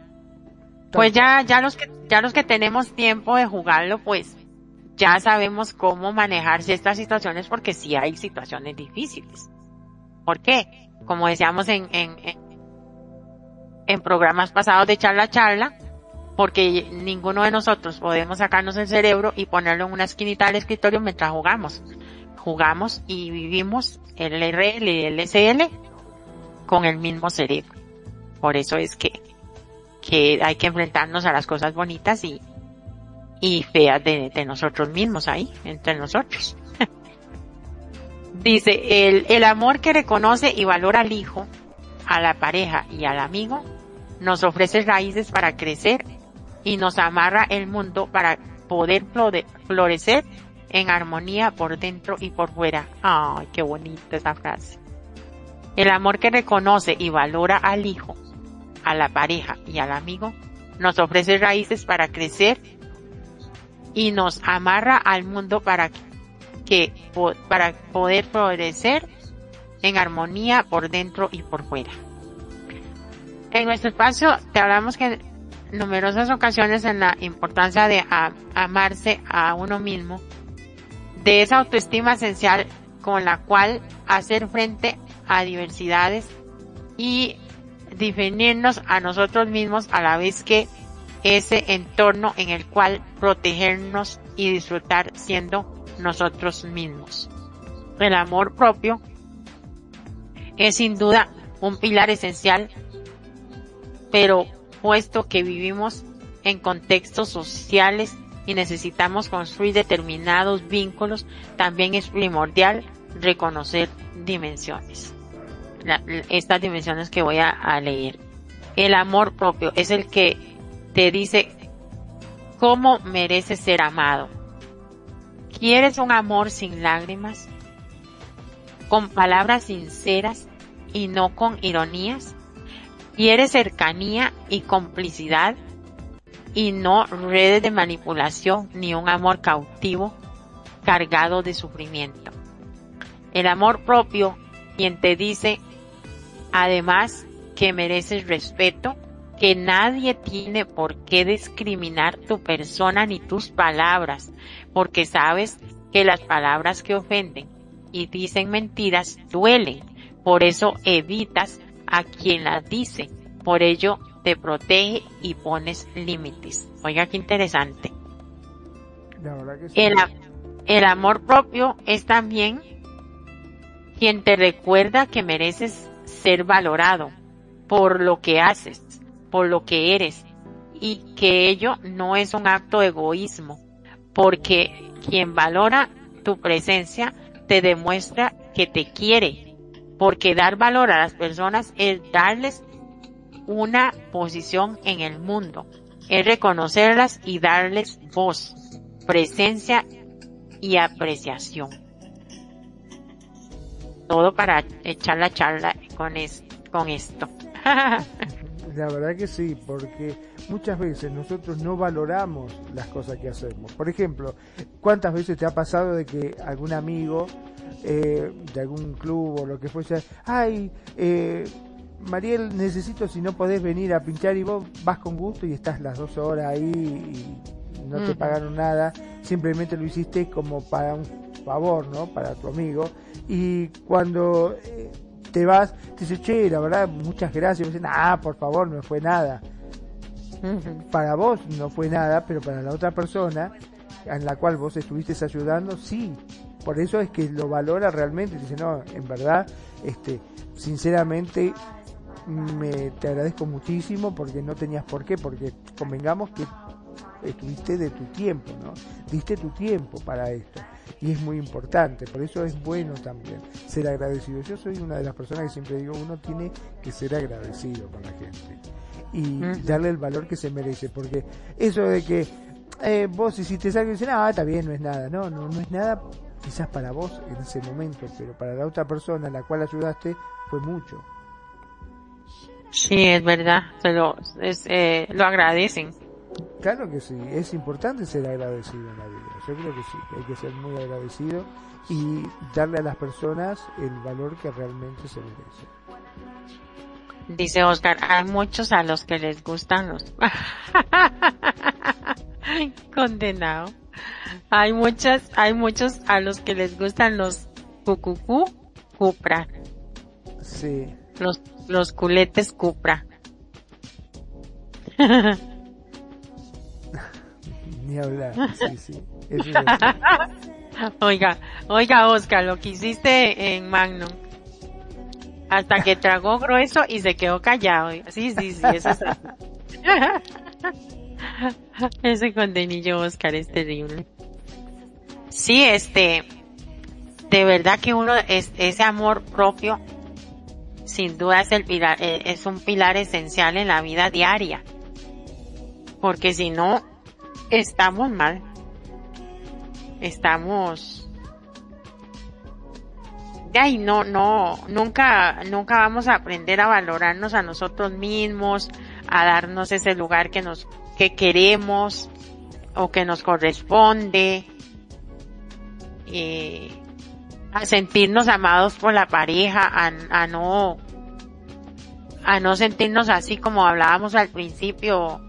Pues ya, ya los que, ya los que tenemos tiempo de jugarlo, pues ya sabemos cómo manejar ciertas situaciones porque sí hay situaciones difíciles. ¿Por qué? Como decíamos en, en, programas pasados de charla charla, porque ninguno de nosotros podemos sacarnos el cerebro y ponerlo en una esquinita del escritorio mientras jugamos. Jugamos y vivimos el RL y el SL con el mismo cerebro. Por eso es que, que hay que enfrentarnos a las cosas bonitas y, y feas de nosotros mismos ahí, entre nosotros. Dice, el, el amor que reconoce y valora al hijo, a la pareja y al amigo, nos ofrece raíces para crecer y nos amarra el mundo para poder florecer en armonía por dentro y por fuera. Ay, qué bonita esa frase. El amor que reconoce y valora al hijo, a la pareja y al amigo, nos ofrece raíces para crecer y nos amarra al mundo para que para poder florecer en armonía por dentro y por fuera. En nuestro espacio te hablamos que en numerosas ocasiones en la importancia de amarse a uno mismo, de esa autoestima esencial con la cual hacer frente a diversidades y definirnos a nosotros mismos a la vez que ese entorno en el cual protegernos y disfrutar siendo nosotros mismos. El amor propio es sin duda un pilar esencial, pero puesto que vivimos en contextos sociales y necesitamos construir determinados vínculos, también es primordial reconocer dimensiones. estas dimensiones que voy a, leer. El amor propio es el que te dice cómo mereces ser amado ¿Quieres un amor sin lágrimas? ¿Con palabras sinceras y no con ironías? ¿Quieres cercanía y complicidad y no redes de manipulación ni un amor cautivo cargado de sufrimiento? El amor propio, quien te dice además que mereces respeto, que nadie tiene por qué discriminar tu persona ni tus palabras, porque sabes que las palabras que ofenden y dicen mentiras duelen. Por eso evitas a quien las dice. Por ello te protege y pones límites. Oiga, qué interesante. el, el amor propio es también quien te recuerda que mereces ser valorado por lo que haces, por lo que eres y que ello no es un acto de egoísmo, porque quien valora tu presencia te demuestra que te quiere, porque dar valor a las personas es darles una posición en el mundo, es reconocerlas y darles voz, presencia y apreciación. Todo para echar la charla con, con esto. La verdad que sí, porque muchas veces nosotros no valoramos las cosas que hacemos. Por ejemplo, ¿cuántas veces te ha pasado de que algún amigo eh, de algún club o lo que fuese, ay, eh, Mariel, necesito si no podés venir a pinchar y vos vas con gusto y estás las dos horas ahí y no te pagaron nada, simplemente lo hiciste como para un favor, ¿no? Para tu amigo. Y cuando eh, te vas, te dice, che, la verdad, muchas gracias. Y dicen, ah, por favor, no fue nada. Para vos no fue nada, pero para la otra persona, en la cual vos estuviste ayudando, sí. Por eso es que lo valora realmente. Dice, no, en verdad, este, sinceramente, me, te agradezco muchísimo porque no tenías por qué, porque convengamos que estuviste de tu tiempo, ¿no? Diste tu tiempo para esto. Y es muy importante, por eso es bueno también ser agradecido. Yo soy una de las personas que siempre digo, uno tiene que ser agradecido con la gente y darle el valor que se merece, porque eso de que eh, vos hiciste algo y dices, ah, está bien, no es nada, no, no, no es nada quizás para vos en ese momento, pero para la otra persona a la cual ayudaste fue mucho. Sí, es verdad, se lo, es, eh, lo agradecen. Claro que sí, es importante ser agradecido en la vida. Yo creo que sí, hay que ser muy agradecido y darle a las personas el valor que realmente se merece. Dice Oscar, hay muchos a los que les gustan los... Condenado. Hay muchas, hay muchos a los que les gustan los cucucú cupra. Sí. Los los culetes Cupra. Ni hablar, sí, sí. oiga, oiga Oscar, lo que hiciste en Magnum. Hasta que tragó grueso y se quedó callado. Sí, sí, sí, eso es Ese contenillo Oscar es terrible. Sí, este, de verdad que uno, es, ese amor propio sin duda es el pilar, eh, es un pilar esencial en la vida diaria. Porque si no, estamos mal. Estamos, ahí no, no, nunca, nunca vamos a aprender a valorarnos a nosotros mismos, a darnos ese lugar que nos, que queremos o que nos corresponde. Eh, a sentirnos amados por la pareja, a, no, a no sentirnos así como hablábamos al principio,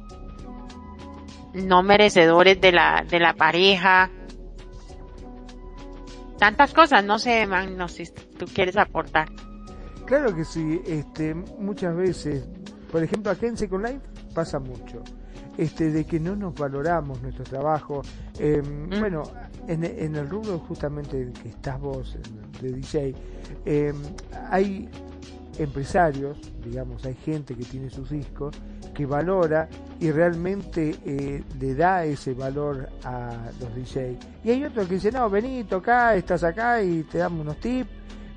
no merecedores de la, de la pareja. Tantas cosas, no sé, man, no sé si tú quieres aportar. Claro que sí, este, muchas veces, por ejemplo, aquí en Second Life pasa mucho, este, de que no nos valoramos nuestro trabajo. Mm. Bueno, en, el rubro justamente que estás vos, de DJ, em, hay empresarios, digamos, hay gente que tiene sus discos, que valora y realmente eh, le da ese valor a los DJ. Y hay otros que dicen, no, vení, toca, estás acá y te damos unos tips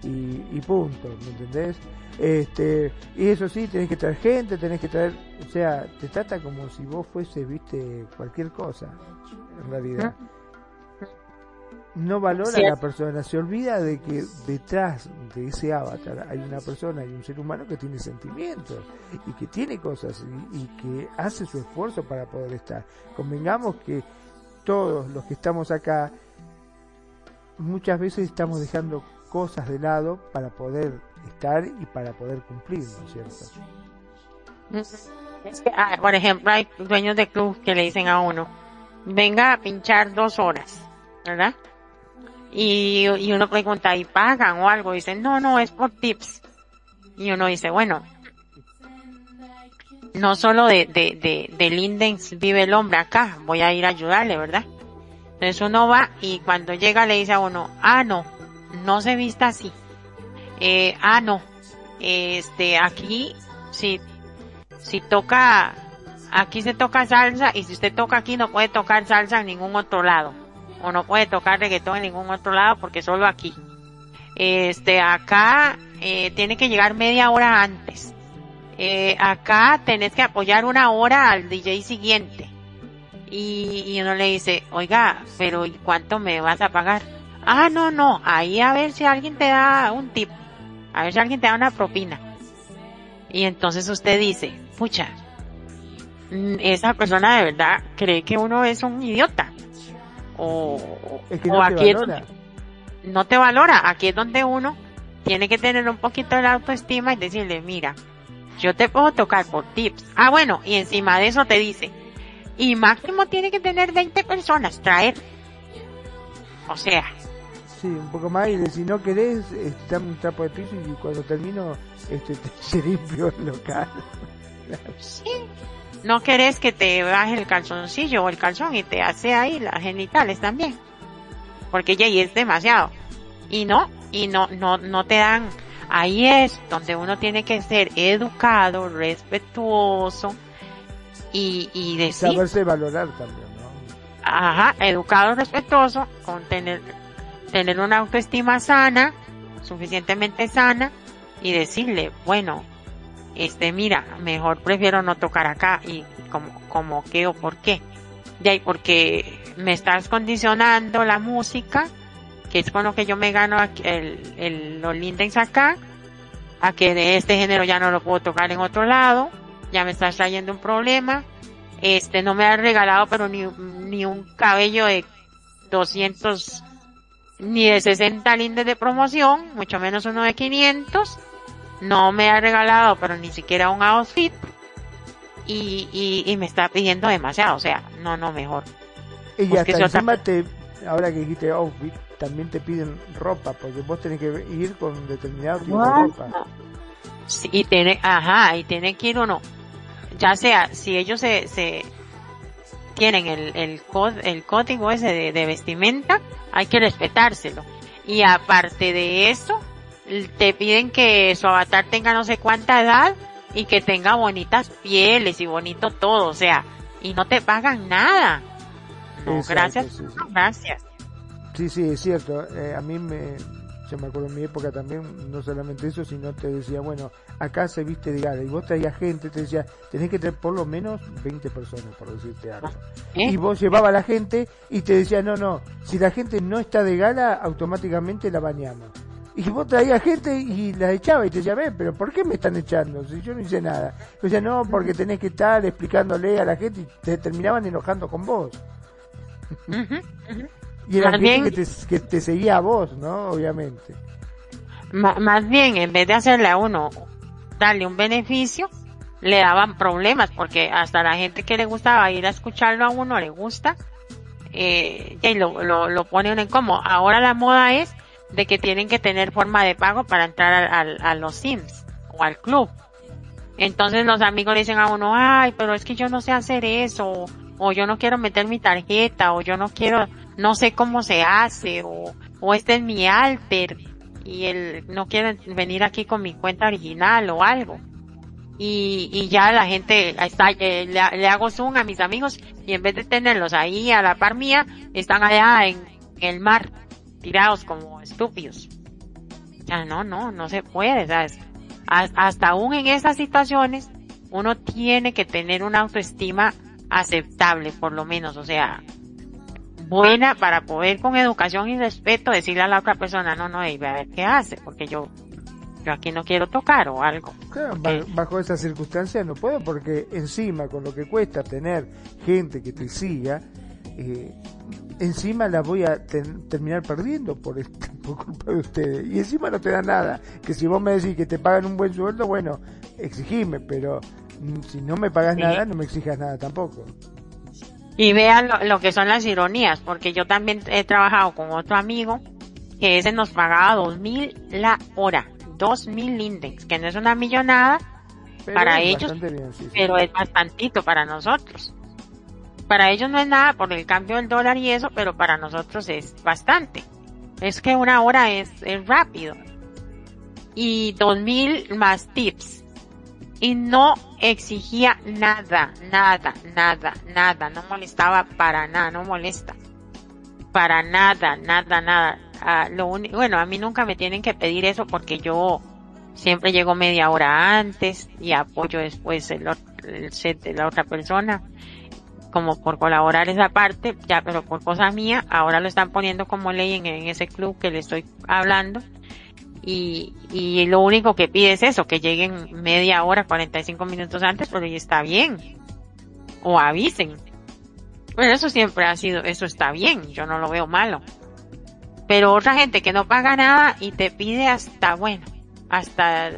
y, y punto, ¿me entendés? Este, y eso sí, tenés que traer gente, tenés que traer, o sea, te trata como si vos fuese, viste, cualquier cosa, en realidad no valora a la persona, se olvida de que detrás de ese avatar hay una persona, y un ser humano que tiene sentimientos y que tiene cosas y, que hace su esfuerzo para poder estar. Convengamos que todos los que estamos acá muchas veces estamos dejando cosas de lado para poder estar y para poder cumplir, ¿no es cierto? Es que, ah, por ejemplo, hay dueños de club que le dicen a uno, venga a pinchar dos horas, ¿verdad? Y, y uno pregunta, ¿y pagan o algo? Dicen, no, no, es por tips. Y uno dice, bueno, no solo de, de, de, de Lindens vive el hombre acá, voy a ir a ayudarle, ¿verdad? Entonces uno va y cuando llega le dice a uno, ah, no, no se vista así. Eh, ah, no, este, aquí, si, si toca, aquí se toca salsa y si usted toca aquí no puede tocar salsa en ningún otro lado o no puede tocar reggaetón en ningún otro lado porque solo aquí. Este, acá eh, tiene que llegar media hora antes. Eh, acá tenés que apoyar una hora al DJ siguiente. y, y uno le dice, oiga, pero ¿y cuánto me vas a pagar? Ah, no, no, ahí a ver si alguien te da un tip, a ver si alguien te da una propina. Y entonces usted dice, pucha, mm, esa persona de verdad cree que uno es un idiota. O, no aquí no te valora. Aquí es donde uno tiene que tener un poquito de la autoestima y decirle, mira, yo te puedo tocar por tips. Ah, bueno, y encima de eso te dice, y máximo tiene que tener 20 personas, traer. O sea. Sí, un poco más y si no querés, está un trapo de piso y cuando termino, este, te limpio el local. sí. No querés que te baje el calzoncillo o el calzón y te hace ahí las genitales también. Porque ya es demasiado. Y no, y no, no, no te dan, ahí es donde uno tiene que ser educado, respetuoso, y, y decir... Saberse valorar también, ¿no? Ajá, educado, respetuoso, con tener, tener una autoestima sana, suficientemente sana, y decirle, bueno, este, mira, mejor prefiero no tocar acá, y como, como qué o por qué. De ahí, porque me estás condicionando la música, que es con lo que yo me gano el, los lindex acá, a que de este género ya no lo puedo tocar en otro lado, ya me estás trayendo un problema. Este, no me has regalado, pero ni, ni un cabello de 200, ni de 60 lindes de promoción, mucho menos uno de 500. No me ha regalado, pero ni siquiera un outfit. Y, y, y me está pidiendo demasiado, o sea, no, no, mejor. Y hasta encima te, ahora que dijiste outfit, también te piden ropa, porque vos tenés que ir con determinado tipo de ropa. Sí, y tiene, ajá, y tiene que ir uno ya sea, si ellos se, se tienen el, el, el código ese de, de, vestimenta, hay que respetárselo. Y aparte de eso, te piden que su avatar tenga no sé cuánta edad y que tenga bonitas pieles y bonito todo, o sea, y no te pagan nada. No, gracias, gracias. Sí, sí, es cierto. Eh, a mí me, yo me acuerdo en mi época también, no solamente eso, sino te decía, bueno, acá se viste de gala, y vos traías gente, te decía, tenés que tener por lo menos 20 personas, por decirte algo. ¿Eh? Y vos llevabas a la gente y te decía, no, no, si la gente no está de gala, automáticamente la bañamos. Y vos traías gente y la echaba y te decía, pero ¿por qué me están echando? Si yo no hice nada. O sea, no, porque tenés que estar explicándole a la gente y te terminaban enojando con vos. Y era gente que te, que te seguía a vos, ¿no? Obviamente. más bien, en vez de hacerle a uno darle un beneficio, le daban problemas, porque hasta la gente que le gustaba ir a escucharlo a uno le gusta, eh, y lo, lo, lo pone uno en como. Ahora la moda es de que tienen que tener forma de pago para entrar al, a los Sims o al club. Entonces los amigos dicen a uno, ay, pero es que yo no sé hacer eso, o yo no quiero meter mi tarjeta, o yo no quiero no sé cómo se hace o, o este es mi alter y él no quiere venir aquí con mi cuenta original o algo. Y, y ya la gente está, eh, le, hago zoom a mis amigos y en vez de tenerlos ahí a la par mía, están allá en, el mar, tirados como estúpidos. Ya no, no, no se puede, ¿sabes? Hasta aún en esas situaciones, uno tiene que tener una autoestima aceptable, por lo menos, o sea, buena para poder con educación y respeto decirle a la otra persona, no, no, a ver qué hace, porque yo, yo aquí no quiero tocar o algo. Claro, bajo esas circunstancias no puedo porque encima con lo que cuesta tener gente que te siga, eh, encima la voy a terminar perdiendo por, por culpa de ustedes. Y encima no te da nada. Que si vos me decís que te pagan un buen sueldo, bueno, exigime, pero si no me pagas nada, no me exijas nada tampoco. Y vean lo, que son las ironías, porque yo también he trabajado con otro amigo que ese nos pagaba dos mil la hora, dos mil lindex, que no es una millonada para ellos, pero es bastantito para nosotros. Para ellos no es nada por el cambio del dólar y eso, pero para nosotros es bastante. Es que una hora es, rápido. Y dos mil más tips y no exigía nada, nada, nada, nada, no molestaba para nada, no molesta. Para nada, nada, nada. Ah, lo bueno, a mí nunca me tienen que pedir eso porque yo siempre llego media hora antes y apoyo después el, el set de la otra persona. Como por colaborar esa parte, ya, pero por cosa mía, ahora lo están poniendo como ley en, ese club que le estoy hablando. Y, y lo único que pide es eso, que lleguen media hora, 45 minutos antes, pero ya está bien. O avisen. Pues eso siempre ha sido, eso está bien, yo no lo veo malo. Pero otra gente que no paga nada y te pide hasta, bueno, hasta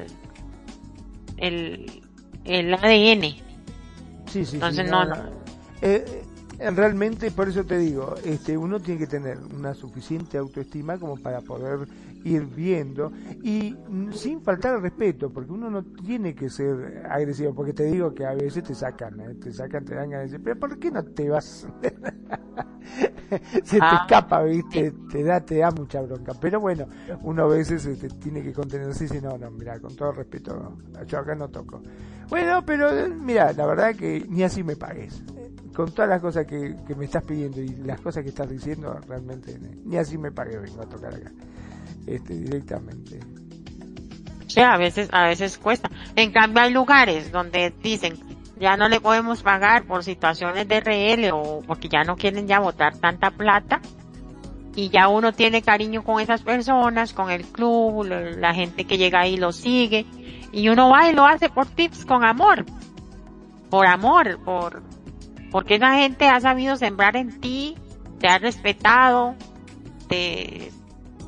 el, el ADN. Sí, sí, Entonces no, no. Eh, eh, realmente, por eso te digo, este, uno tiene que tener una suficiente autoestima como para poder ir viendo y sin faltar el respeto, porque uno no tiene que ser agresivo, porque te digo que a veces te sacan, ¿eh? te sacan, te dan ganas pero ¿por qué no te vas? Se te ah. escapa, ¿viste? Te da, te da mucha bronca. Pero bueno, uno a veces este, tiene que contenerse y dice, no, no, mira, con todo respeto, yo acá no toco. Bueno, pero mira, la verdad que ni así me pagues con todas las cosas que, me estás pidiendo y las cosas que estás diciendo, realmente ni así me pagué, vengo a tocar acá, este, directamente. Sí, a veces, a veces cuesta. En cambio hay lugares donde dicen, ya no le podemos pagar por situaciones de RL o porque ya no quieren ya votar tanta plata y ya uno tiene cariño con esas personas, con el club, la gente que llega ahí lo sigue y uno va y lo hace por tips con amor, por amor, por, porque esa gente ha sabido sembrar en ti, te ha respetado, te,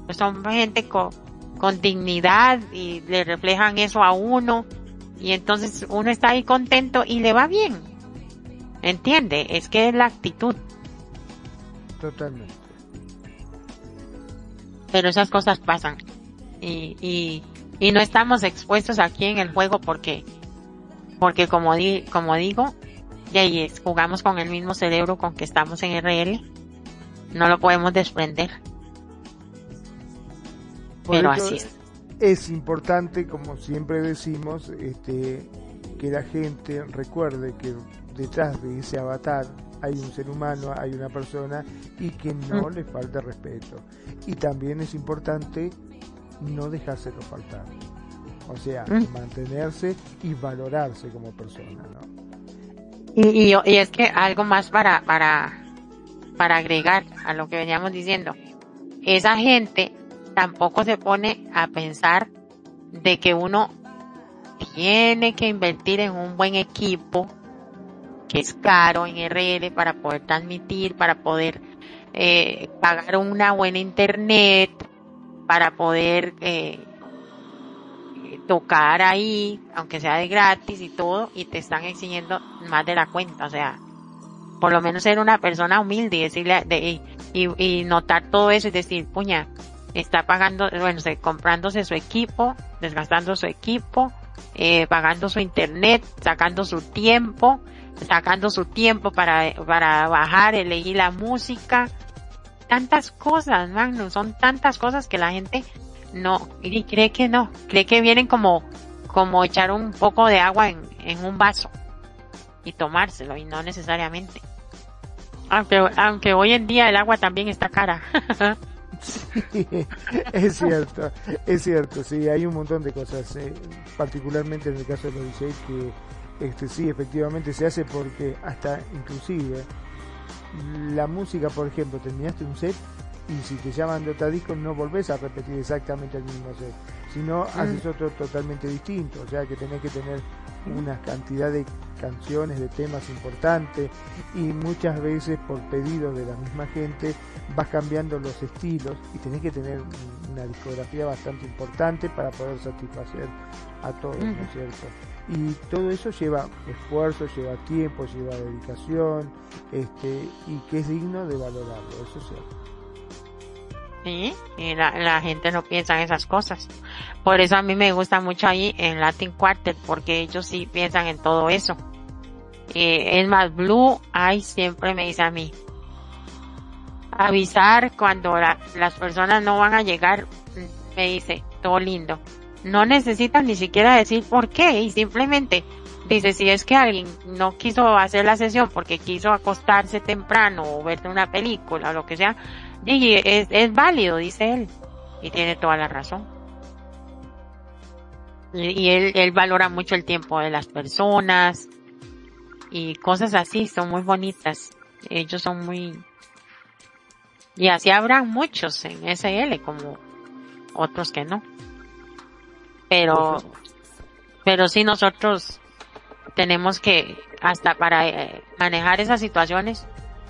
pues son gente con, con dignidad y le reflejan eso a uno y entonces uno está ahí contento y le va bien. ¿Entiende? Es que es la actitud. Totalmente. Pero esas cosas pasan. Y, y, y no estamos expuestos aquí en el juego porque, porque como, di, como digo, y ahí es, jugamos con el mismo cerebro con que estamos en RL. No lo podemos desprender. Pero así es. Es importante, como siempre decimos, este, que la gente recuerde que detrás de ese avatar hay un ser humano, hay una persona y que no mm. le falte respeto. Y también es importante no dejárselo faltar. O sea, mm. mantenerse y valorarse como persona, ¿no? Y, es que algo más para, para, para agregar a lo que veníamos diciendo. Esa gente tampoco se pone a pensar de que uno tiene que invertir en un buen equipo que es caro en RL para poder transmitir, para poder eh, pagar una buena internet, para poder eh, tocar ahí, aunque sea de gratis y todo, y te están exigiendo más de la cuenta, o sea, por lo menos ser una persona humilde y decirle, de, y, notar todo eso y decir, puña, está pagando, bueno, comprándose su equipo, desgastando su equipo, eh, pagando su internet, sacando su tiempo, sacando su tiempo para, para bajar, elegir la música, tantas cosas, man, son tantas cosas que la gente no, y cree que no, cree que vienen como, como echar un poco de agua en, en un vaso y tomárselo y no necesariamente. Aunque, aunque hoy en día el agua también está cara. sí, es cierto, es cierto, sí, hay un montón de cosas, eh, particularmente en el caso de los que este sí, efectivamente se hace porque hasta inclusive la música, por ejemplo, terminaste un set y si te llaman de otra disco no volvés a repetir exactamente el mismo set, sino mm. haces otro totalmente distinto, o sea que tenés que tener una cantidad de canciones, de temas importantes y muchas veces por pedido de la misma gente vas cambiando los estilos y tenés que tener una discografía bastante importante para poder satisfacer a todos, ¿no es cierto? Y todo eso lleva esfuerzo, lleva tiempo, lleva dedicación, este, y que es digno de valorarlo, eso es cierto. Sí, y la, gente no piensa en esas cosas. Por eso a mí me gusta mucho ahí en Latin Quartet, porque ellos sí piensan en todo eso. es más, Blue Eye siempre me dice a mí, avisar cuando las personas no van a llegar, me dice, todo lindo. No necesitan ni siquiera decir por qué, y simplemente dice, si es que alguien no quiso hacer la sesión porque quiso acostarse temprano o ver una película o lo que sea, y es, es válido, dice él. Y tiene toda la razón. Y él, él valora mucho el tiempo de las personas. y cosas así son muy bonitas. Ellos son muy y así habrán muchos en SL como otros que no. Pero pero sí nosotros tenemos que hasta para eh, manejar esas situaciones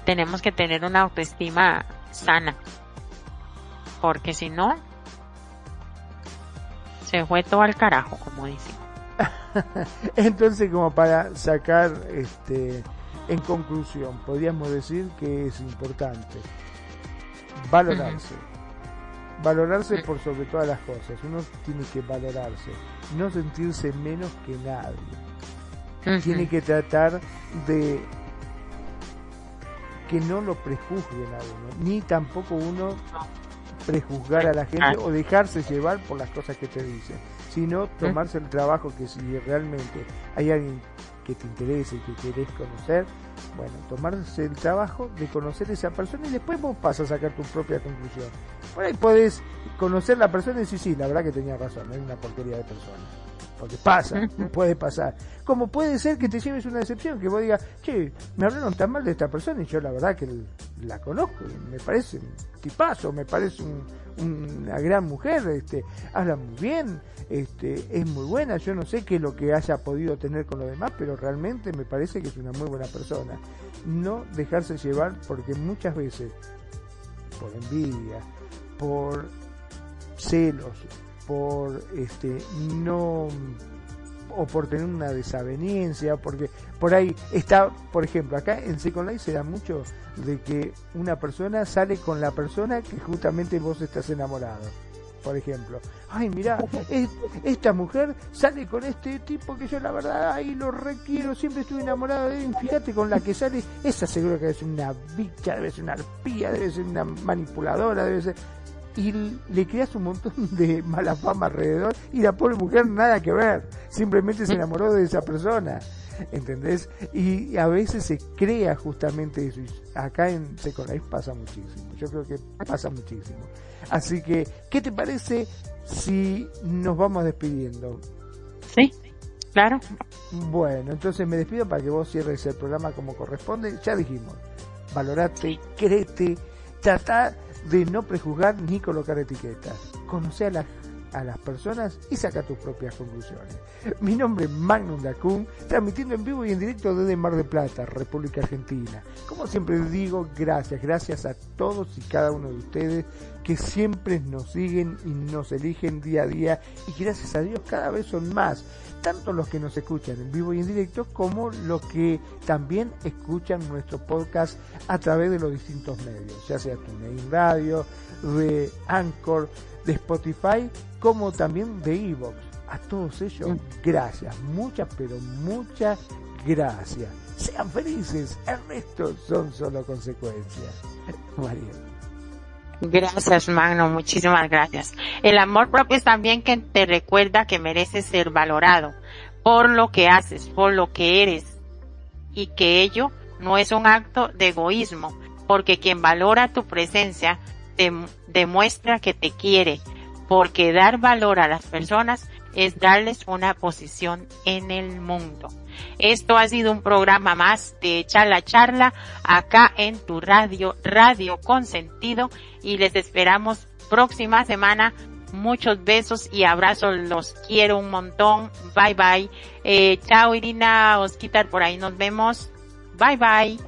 tenemos que tener una autoestima sana. Porque si no se fue todo al carajo, como dicen. Entonces, como para sacar este en conclusión, podríamos decir que es importante valorarse. Valorarse por sobre todas las cosas. Uno tiene que valorarse, no sentirse menos que nadie. Tiene que tratar de que no lo prejuzguen a uno, ni tampoco uno prejuzgar a la gente o dejarse llevar por las cosas que te dicen, sino tomarse el trabajo que si realmente hay alguien que te interese y que querés conocer, bueno, tomarse el trabajo de conocer a esa persona y después vos pasas a sacar tu propia conclusión. Por ahí podés conocer la persona y decir, sí, la verdad que tenía razón, es una porquería de persona. Porque pasa, puede pasar. Como puede ser que te lleves una decepción, que vos digas, che, me hablaron tan mal de esta persona y yo la verdad que la conozco, me parece un tipazo, me parece una gran mujer, este, habla muy bien, este, es muy buena, yo no sé qué es lo que haya podido tener con los demás, pero realmente me parece que es una muy buena persona. No dejarse llevar porque muchas veces, por envidia, por celos, por este no o por tener una desaveniencia, porque por ahí está, por ejemplo, acá en Second Life se da mucho de que una persona sale con la persona que justamente vos estás enamorado. Por ejemplo, ay, mira, esta mujer sale con este tipo que yo la verdad, ahí lo requiero, siempre estuve enamorada de él, fíjate con la que sale, esa seguro que ser una bicha, debe ser una arpía, debe ser una manipuladora, debe ser y le creas un montón de mala fama alrededor y la pobre mujer nada que ver, simplemente se enamoró de esa persona, ¿entendés? Y a veces se crea justamente eso, y acá en Second pasa muchísimo, yo creo que pasa muchísimo. Así que, ¿qué te parece si nos vamos despidiendo? Sí, claro. Bueno, entonces me despido para que vos cierres el programa como corresponde, ya dijimos, valorate, créete, trata de no prejuzgar ni colocar etiquetas. Conoce a, a las personas y saca tus propias conclusiones. Mi nombre es Magnum Dacun, transmitiendo en vivo y en directo desde Mar de Plata, República Argentina. Como siempre digo, gracias, gracias a todos y cada uno de ustedes que siempre nos siguen y nos eligen día a día y gracias a Dios cada vez son más tanto los que nos escuchan en vivo y en directo como los que también escuchan nuestro podcast a través de los distintos medios, ya sea TuneIn Radio, de Anchor, de Spotify, como también de Evox. A todos ellos, mm. gracias, muchas, pero muchas gracias. Sean felices, el resto son solo consecuencias. María. Gracias, Magno, muchísimas gracias. El amor propio es también que te recuerda que mereces ser valorado por lo que haces, por lo que eres, y que ello no es un acto de egoísmo, porque quien valora tu presencia te demuestra que te quiere, porque dar valor a las personas es darles una posición en el mundo. Esto ha sido un programa más de Charla Charla acá en tu radio, Radio Consentido y les esperamos próxima semana. Muchos besos y abrazos, los quiero un montón. Bye bye. Eh, chao Irina, Osquitar, por ahí nos vemos. Bye bye.